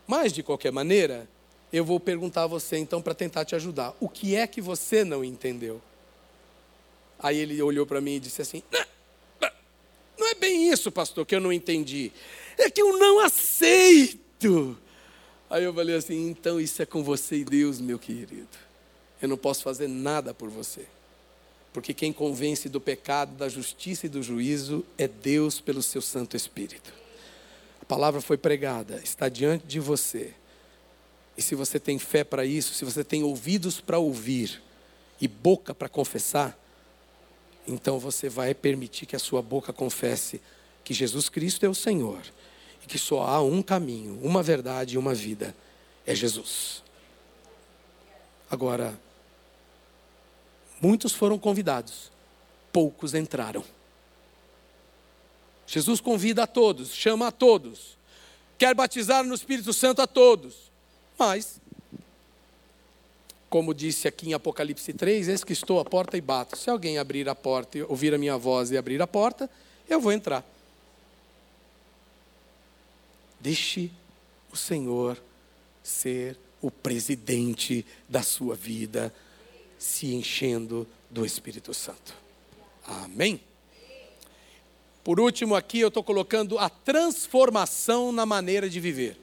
Mas, de qualquer maneira, eu vou perguntar a você então para tentar te ajudar. O que é que você não entendeu? Aí ele olhou para mim e disse assim: não, não é bem isso, pastor, que eu não entendi. É que eu não aceito. Aí eu falei assim: então isso é com você e Deus, meu querido. Eu não posso fazer nada por você porque quem convence do pecado, da justiça e do juízo é Deus pelo seu Santo Espírito. A palavra foi pregada, está diante de você. E se você tem fé para isso, se você tem ouvidos para ouvir e boca para confessar, então você vai permitir que a sua boca confesse que Jesus Cristo é o Senhor e que só há um caminho, uma verdade e uma vida: é Jesus. Agora, Muitos foram convidados, poucos entraram. Jesus convida a todos, chama a todos, quer batizar no Espírito Santo a todos, mas, como disse aqui em Apocalipse 3, eis que estou à porta e bato. Se alguém abrir a porta, ouvir a minha voz e abrir a porta, eu vou entrar. Deixe o Senhor ser o presidente da sua vida se enchendo do Espírito Santo. Amém? Por último, aqui eu estou colocando a transformação na maneira de viver.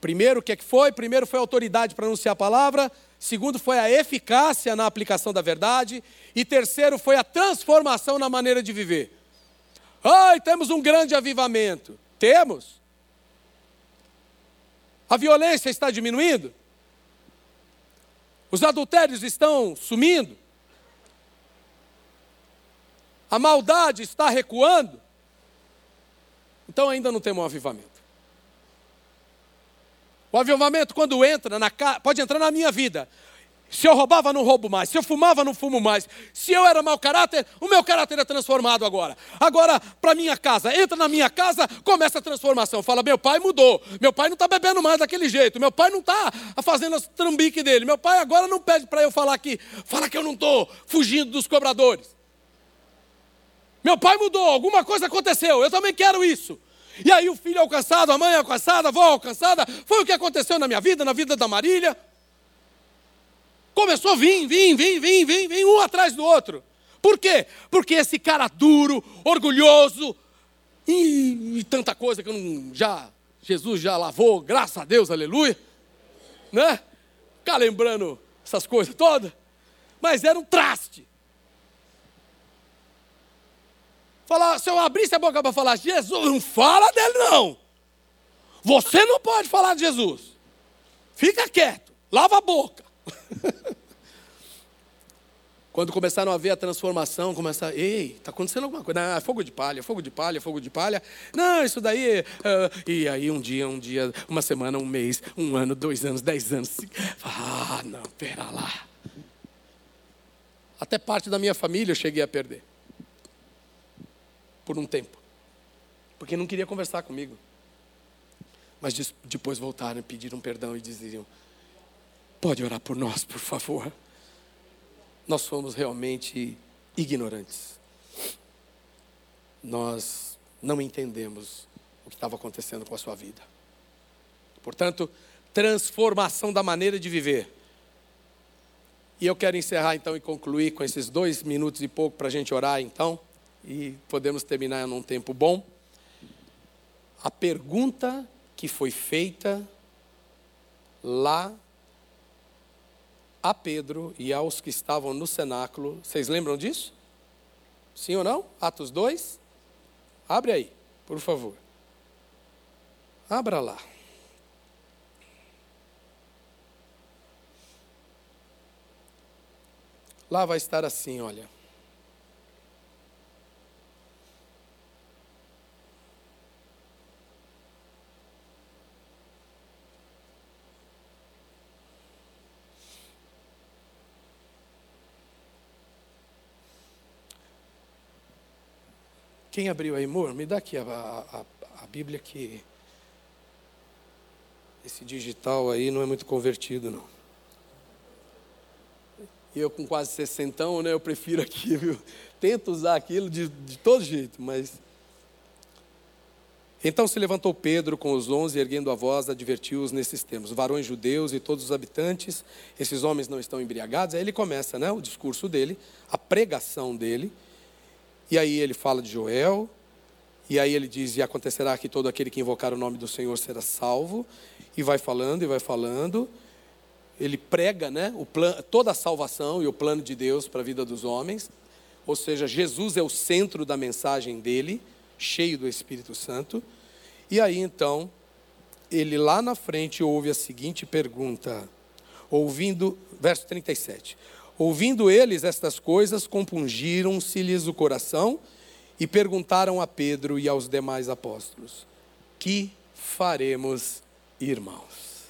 Primeiro, o que, é que foi? Primeiro foi a autoridade para anunciar a palavra. Segundo, foi a eficácia na aplicação da verdade. E terceiro, foi a transformação na maneira de viver. Ai, temos um grande avivamento. Temos. A violência está diminuindo? Os adultérios estão sumindo. A maldade está recuando. Então ainda não temos um avivamento. O avivamento, quando entra na pode entrar na minha vida, se eu roubava, não roubo mais. Se eu fumava, não fumo mais. Se eu era mau caráter, o meu caráter é transformado agora. Agora, para minha casa, entra na minha casa, começa a transformação. Fala, meu pai mudou. Meu pai não está bebendo mais daquele jeito. Meu pai não está fazendo as trambique dele. Meu pai agora não pede para eu falar aqui. Fala que eu não estou fugindo dos cobradores. Meu pai mudou, alguma coisa aconteceu. Eu também quero isso. E aí o filho é alcançado, a mãe é alcançada, a avó é alcançada. Foi o que aconteceu na minha vida, na vida da Marília. Começou a vir, vir, vir, vir, vir, vir, um atrás do outro. Por quê? Porque esse cara duro, orgulhoso, e, e tanta coisa que eu não, já, Jesus já lavou, graças a Deus, aleluia. Né? Ficar lembrando essas coisas todas. Mas era um traste. Falar, se eu abrisse a boca para falar Jesus, não fala dele não. Você não pode falar de Jesus. Fica quieto, lava a boca. *laughs* Quando começaram a ver a transformação, começaram, ei, está acontecendo alguma coisa. É fogo de palha, fogo de palha, fogo de palha. Não, isso daí. Uh, e aí um dia, um dia, uma semana, um mês, um ano, dois anos, dez anos. Ah, não, pera lá. Até parte da minha família eu cheguei a perder. Por um tempo. Porque não queria conversar comigo. Mas depois voltaram pediram perdão e diziam: Pode orar por nós, por favor. Nós fomos realmente ignorantes. Nós não entendemos o que estava acontecendo com a sua vida. Portanto, transformação da maneira de viver. E eu quero encerrar então e concluir com esses dois minutos e pouco para a gente orar então. E podemos terminar num tempo bom. A pergunta que foi feita lá a Pedro e aos que estavam no cenáculo. Vocês lembram disso? Sim ou não? Atos 2? Abre aí, por favor. Abra lá. Lá vai estar assim, olha. Quem abriu aí, amor? Me dá aqui a, a, a Bíblia que esse digital aí não é muito convertido, não. E eu com quase sessentão, né, eu prefiro aqui, *laughs* viu? Tento usar aquilo de, de todo jeito, mas... Então se levantou Pedro com os onze, erguendo a voz, advertiu-os nesses termos: varões judeus e todos os habitantes, esses homens não estão embriagados. Aí ele começa né, o discurso dele, a pregação dele. E aí ele fala de Joel, e aí ele diz: E acontecerá que todo aquele que invocar o nome do Senhor será salvo. E vai falando, e vai falando. Ele prega né, o plan, toda a salvação e o plano de Deus para a vida dos homens. Ou seja, Jesus é o centro da mensagem dele, cheio do Espírito Santo. E aí então, ele lá na frente ouve a seguinte pergunta, ouvindo, verso 37. Ouvindo eles estas coisas, compungiram-se-lhes o coração e perguntaram a Pedro e aos demais apóstolos: Que faremos, irmãos?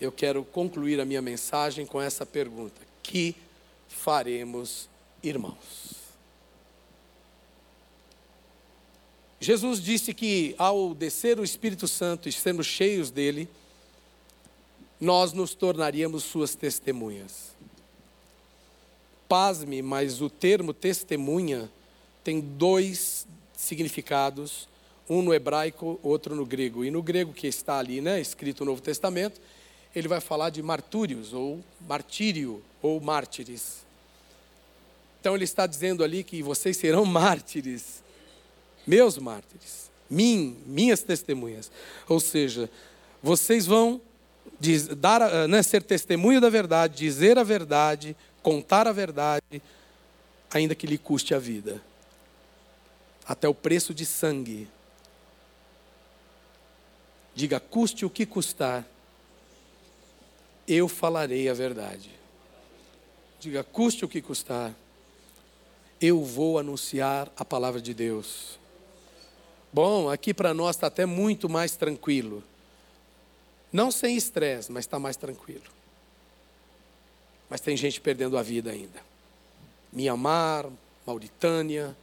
Eu quero concluir a minha mensagem com essa pergunta: Que faremos, irmãos? Jesus disse que ao descer o Espírito Santo e sermos cheios dele, nós nos tornaríamos suas testemunhas. Pasme, mas o termo testemunha tem dois significados, um no hebraico, outro no grego. E no grego que está ali, né, escrito no Novo Testamento, ele vai falar de martúrios, ou martírio, ou mártires. Então ele está dizendo ali que vocês serão *laughs* mártires, meus mártires, mim, minhas testemunhas. Ou seja, vocês vão diz, dar, eh, né, ser testemunho da verdade, dizer a verdade, contar a verdade, ainda que lhe custe a vida até o preço de sangue. Diga, custe o que custar, eu falarei a verdade. Diga, custe o que custar, eu vou anunciar a palavra de Deus. Bom, aqui para nós está até muito mais tranquilo. Não sem estresse, mas está mais tranquilo. Mas tem gente perdendo a vida ainda. Mianmar, Mauritânia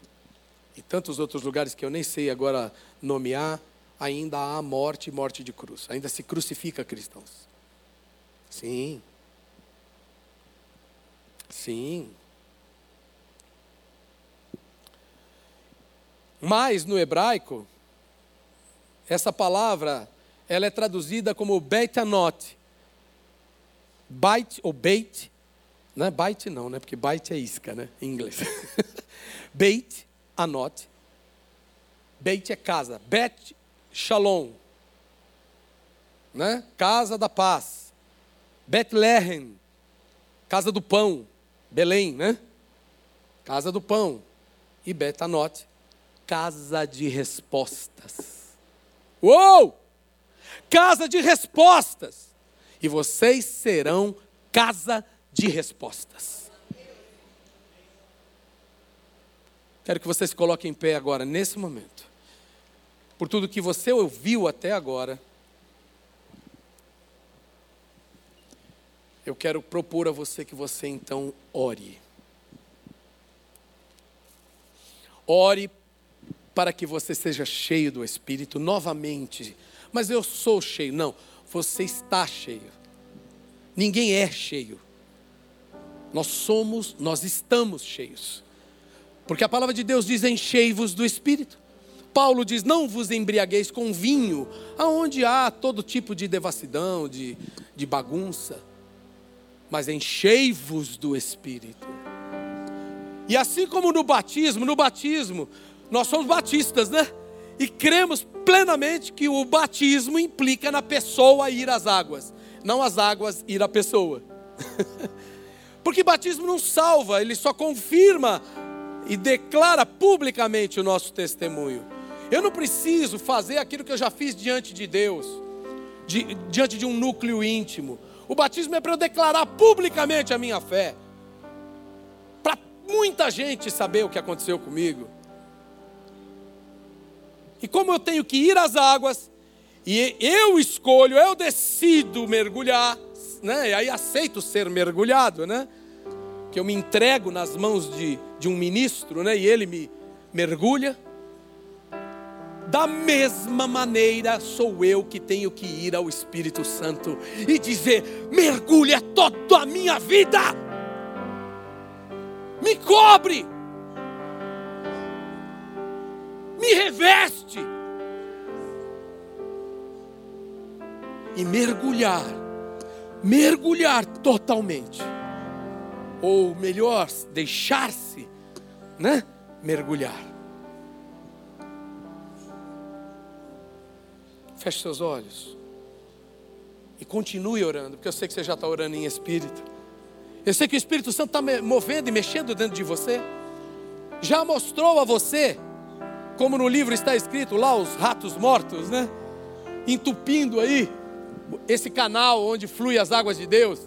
e tantos outros lugares que eu nem sei agora nomear, ainda há morte e morte de cruz. Ainda se crucifica cristãos. Sim. Sim. Mas no hebraico, essa palavra ela é traduzida como Beit Anot. Bait ou Beit, não é Bait não, né? Porque Bait é isca, né? Em inglês. *laughs* Beit Anot. Beit é casa. Bet Shalom. Né? Casa da paz. Bethlehem. Casa do pão. Belém, né? Casa do pão. E Betanot. Casa de respostas. Uou! Casa de respostas. E vocês serão casa de respostas. Quero que vocês coloquem em pé agora, nesse momento. Por tudo que você ouviu até agora. Eu quero propor a você que você então ore. Ore para que você seja cheio do Espírito novamente mas eu sou cheio. Não, você está cheio. Ninguém é cheio. Nós somos, nós estamos cheios. Porque a palavra de Deus diz: enchei-vos do Espírito. Paulo diz: não vos embriagueis com vinho, aonde há todo tipo de devassidão, de, de bagunça, mas enchei-vos do Espírito. E assim como no batismo, no batismo, nós somos batistas, né? E cremos plenamente que o batismo implica na pessoa ir às águas, não as águas ir à pessoa. *laughs* Porque batismo não salva, ele só confirma e declara publicamente o nosso testemunho. Eu não preciso fazer aquilo que eu já fiz diante de Deus, de, diante de um núcleo íntimo. O batismo é para eu declarar publicamente a minha fé, para muita gente saber o que aconteceu comigo. E como eu tenho que ir às águas, e eu escolho, eu decido mergulhar, né? E aí aceito ser mergulhado, né? Que eu me entrego nas mãos de, de um ministro, né? E ele me mergulha. Da mesma maneira sou eu que tenho que ir ao Espírito Santo e dizer: mergulha toda a minha vida, me cobre, me reveste e mergulhar, mergulhar totalmente, ou melhor, deixar-se, né? Mergulhar. Feche seus olhos. E continue orando, porque eu sei que você já está orando em espírito. Eu sei que o Espírito Santo está movendo e mexendo dentro de você. Já mostrou a você, como no livro está escrito lá, os ratos mortos, né? Entupindo aí esse canal onde flui as águas de Deus.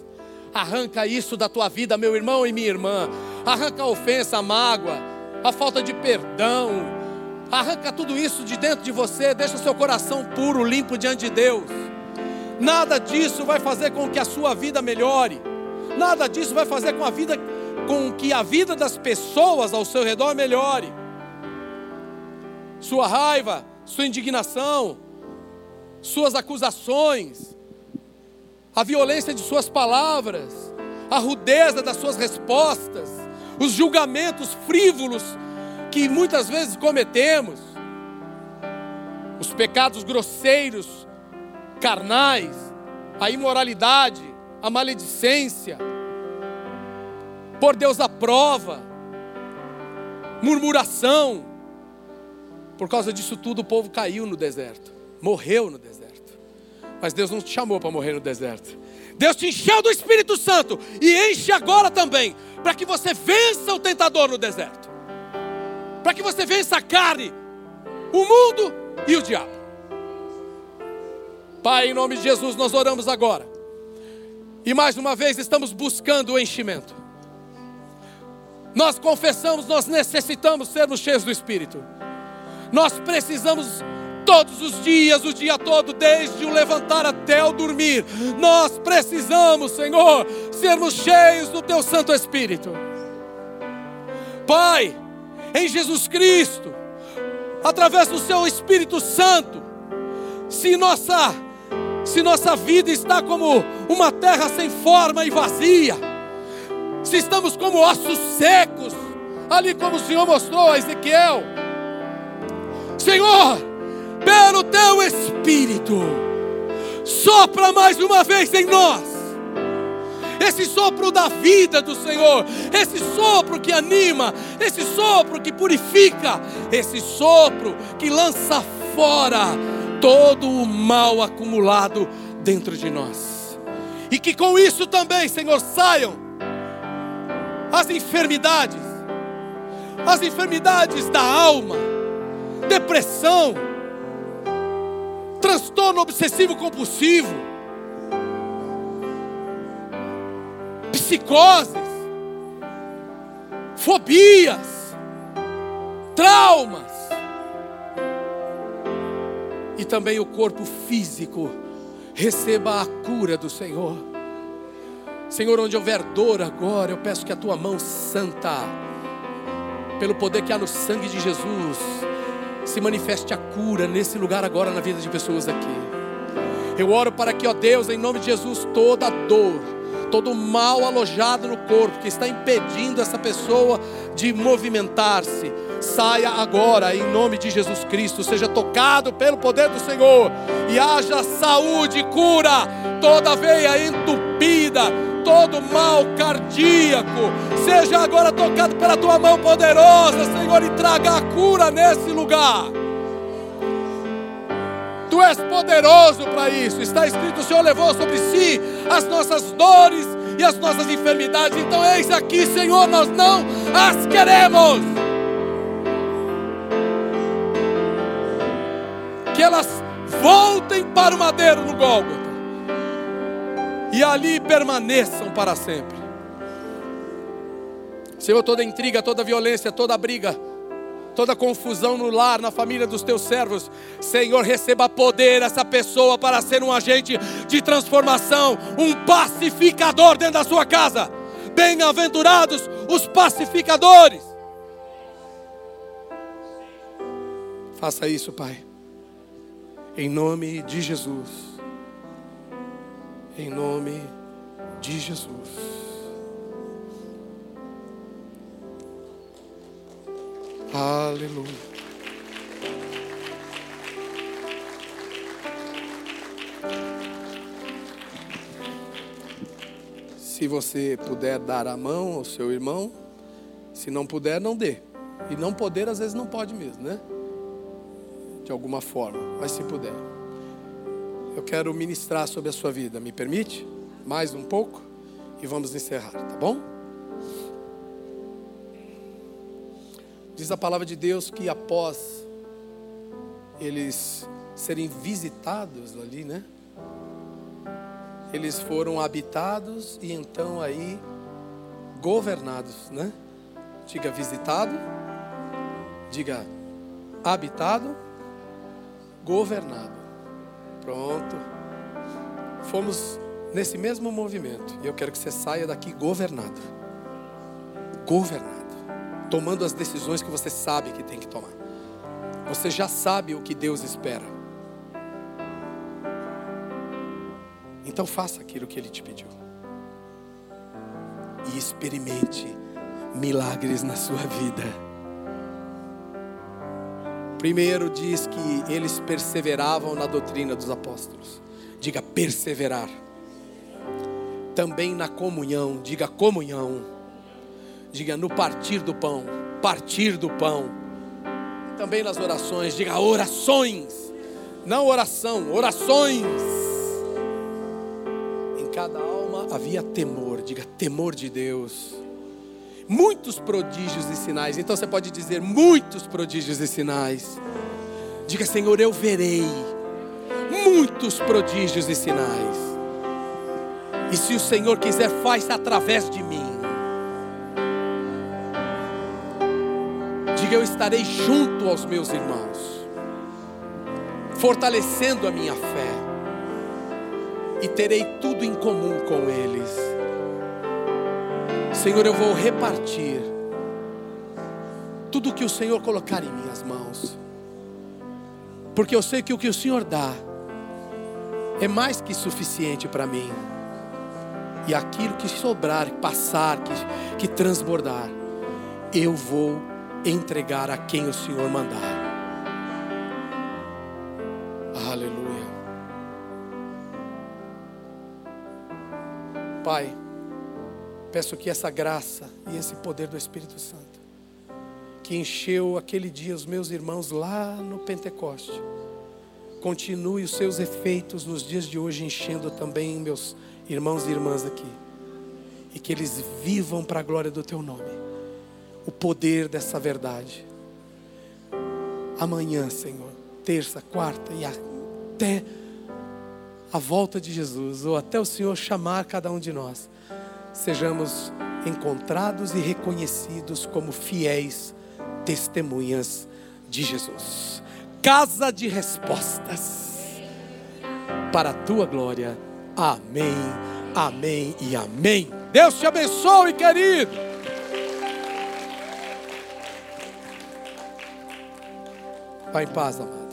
Arranca isso da tua vida, meu irmão e minha irmã. Arranca a ofensa, a mágoa, a falta de perdão, Arranca tudo isso de dentro de você, deixa o seu coração puro, limpo diante de Deus. Nada disso vai fazer com que a sua vida melhore. Nada disso vai fazer com a vida com que a vida das pessoas ao seu redor melhore. Sua raiva, sua indignação, suas acusações, a violência de suas palavras, a rudeza das suas respostas, os julgamentos frívolos que muitas vezes cometemos, os pecados grosseiros, carnais, a imoralidade, a maledicência, por Deus a prova, murmuração, por causa disso tudo o povo caiu no deserto, morreu no deserto. Mas Deus não te chamou para morrer no deserto. Deus te encheu do Espírito Santo e enche agora também, para que você vença o tentador no deserto para que você vença a carne, o mundo e o diabo. Pai, em nome de Jesus, nós oramos agora. E mais uma vez estamos buscando o enchimento. Nós confessamos, nós necessitamos sermos cheios do Espírito. Nós precisamos todos os dias, o dia todo, desde o levantar até o dormir. Nós precisamos, Senhor, sermos cheios do Teu Santo Espírito. Pai, em Jesus Cristo, através do seu Espírito Santo. Se nossa se nossa vida está como uma terra sem forma e vazia, se estamos como ossos secos, ali como o Senhor mostrou a Ezequiel, Senhor, pelo teu Espírito, sopra mais uma vez em nós esse sopro da vida do Senhor, esse sopro que anima, esse sopro que purifica, esse sopro que lança fora todo o mal acumulado dentro de nós. E que com isso também, Senhor, saiam as enfermidades, as enfermidades da alma, depressão, transtorno obsessivo compulsivo, psicoses, fobias, traumas e também o corpo físico receba a cura do Senhor. Senhor, onde houver dor agora, eu peço que a tua mão santa, pelo poder que há no sangue de Jesus, se manifeste a cura nesse lugar agora na vida de pessoas aqui. Eu oro para que, ó Deus, em nome de Jesus, toda dor, todo mal alojado no corpo que está impedindo essa pessoa de movimentar-se, saia agora em nome de Jesus Cristo, seja tocado pelo poder do Senhor e haja saúde, cura, toda veia entupida, todo mal cardíaco, seja agora tocado pela tua mão poderosa, Senhor, e traga a cura nesse lugar. Tu és poderoso para isso. Está escrito: o Senhor levou sobre si as nossas dores e as nossas enfermidades. Então, eis aqui, Senhor, nós não as queremos. Que elas voltem para o madeiro no Gólgota e ali permaneçam para sempre. Senhor, toda intriga, toda violência, toda briga, toda confusão no lar, na família dos teus servos, Senhor, receba poder essa pessoa para ser um agente de transformação, um pacificador dentro da sua casa. Bem-aventurados os pacificadores. Faça isso, Pai, em nome de Jesus. Em nome de Jesus. Aleluia. Se você puder dar a mão ao seu irmão, se não puder, não dê. E não poder, às vezes, não pode mesmo, né? De alguma forma, mas se puder. Eu quero ministrar sobre a sua vida, me permite? Mais um pouco e vamos encerrar, tá bom? Diz a palavra de Deus que após eles serem visitados ali, né? Eles foram habitados e então aí governados, né? Diga visitado, diga habitado, governado. Pronto. Fomos nesse mesmo movimento. E eu quero que você saia daqui governado. Governado tomando as decisões que você sabe que tem que tomar. Você já sabe o que Deus espera. Então faça aquilo que Ele te pediu. E experimente milagres na sua vida. Primeiro diz que eles perseveravam na doutrina dos apóstolos. Diga perseverar. Também na comunhão, diga comunhão Diga no partir do pão, partir do pão. Também nas orações, diga orações, não oração, orações. Em cada alma havia temor, diga temor de Deus. Muitos prodígios e sinais. Então você pode dizer muitos prodígios e sinais. Diga, Senhor, eu verei muitos prodígios e sinais. E se o Senhor quiser, faz através de mim. Diga eu estarei junto aos meus irmãos, fortalecendo a minha fé, e terei tudo em comum com eles. Senhor, eu vou repartir tudo que o Senhor colocar em minhas mãos, porque eu sei que o que o Senhor dá é mais que suficiente para mim, e aquilo que sobrar, passar, que, que transbordar, eu vou entregar a quem o Senhor mandar. Aleluia. Pai, peço que essa graça e esse poder do Espírito Santo, que encheu aquele dia os meus irmãos lá no Pentecoste, continue os seus efeitos nos dias de hoje, enchendo também meus irmãos e irmãs aqui, e que eles vivam para a glória do Teu nome. O poder dessa verdade. Amanhã, Senhor, terça, quarta e até a volta de Jesus, ou até o Senhor chamar cada um de nós, sejamos encontrados e reconhecidos como fiéis testemunhas de Jesus. Casa de respostas para a tua glória. Amém, amém e amém. Deus te abençoe, querido. Vai em paz, amado.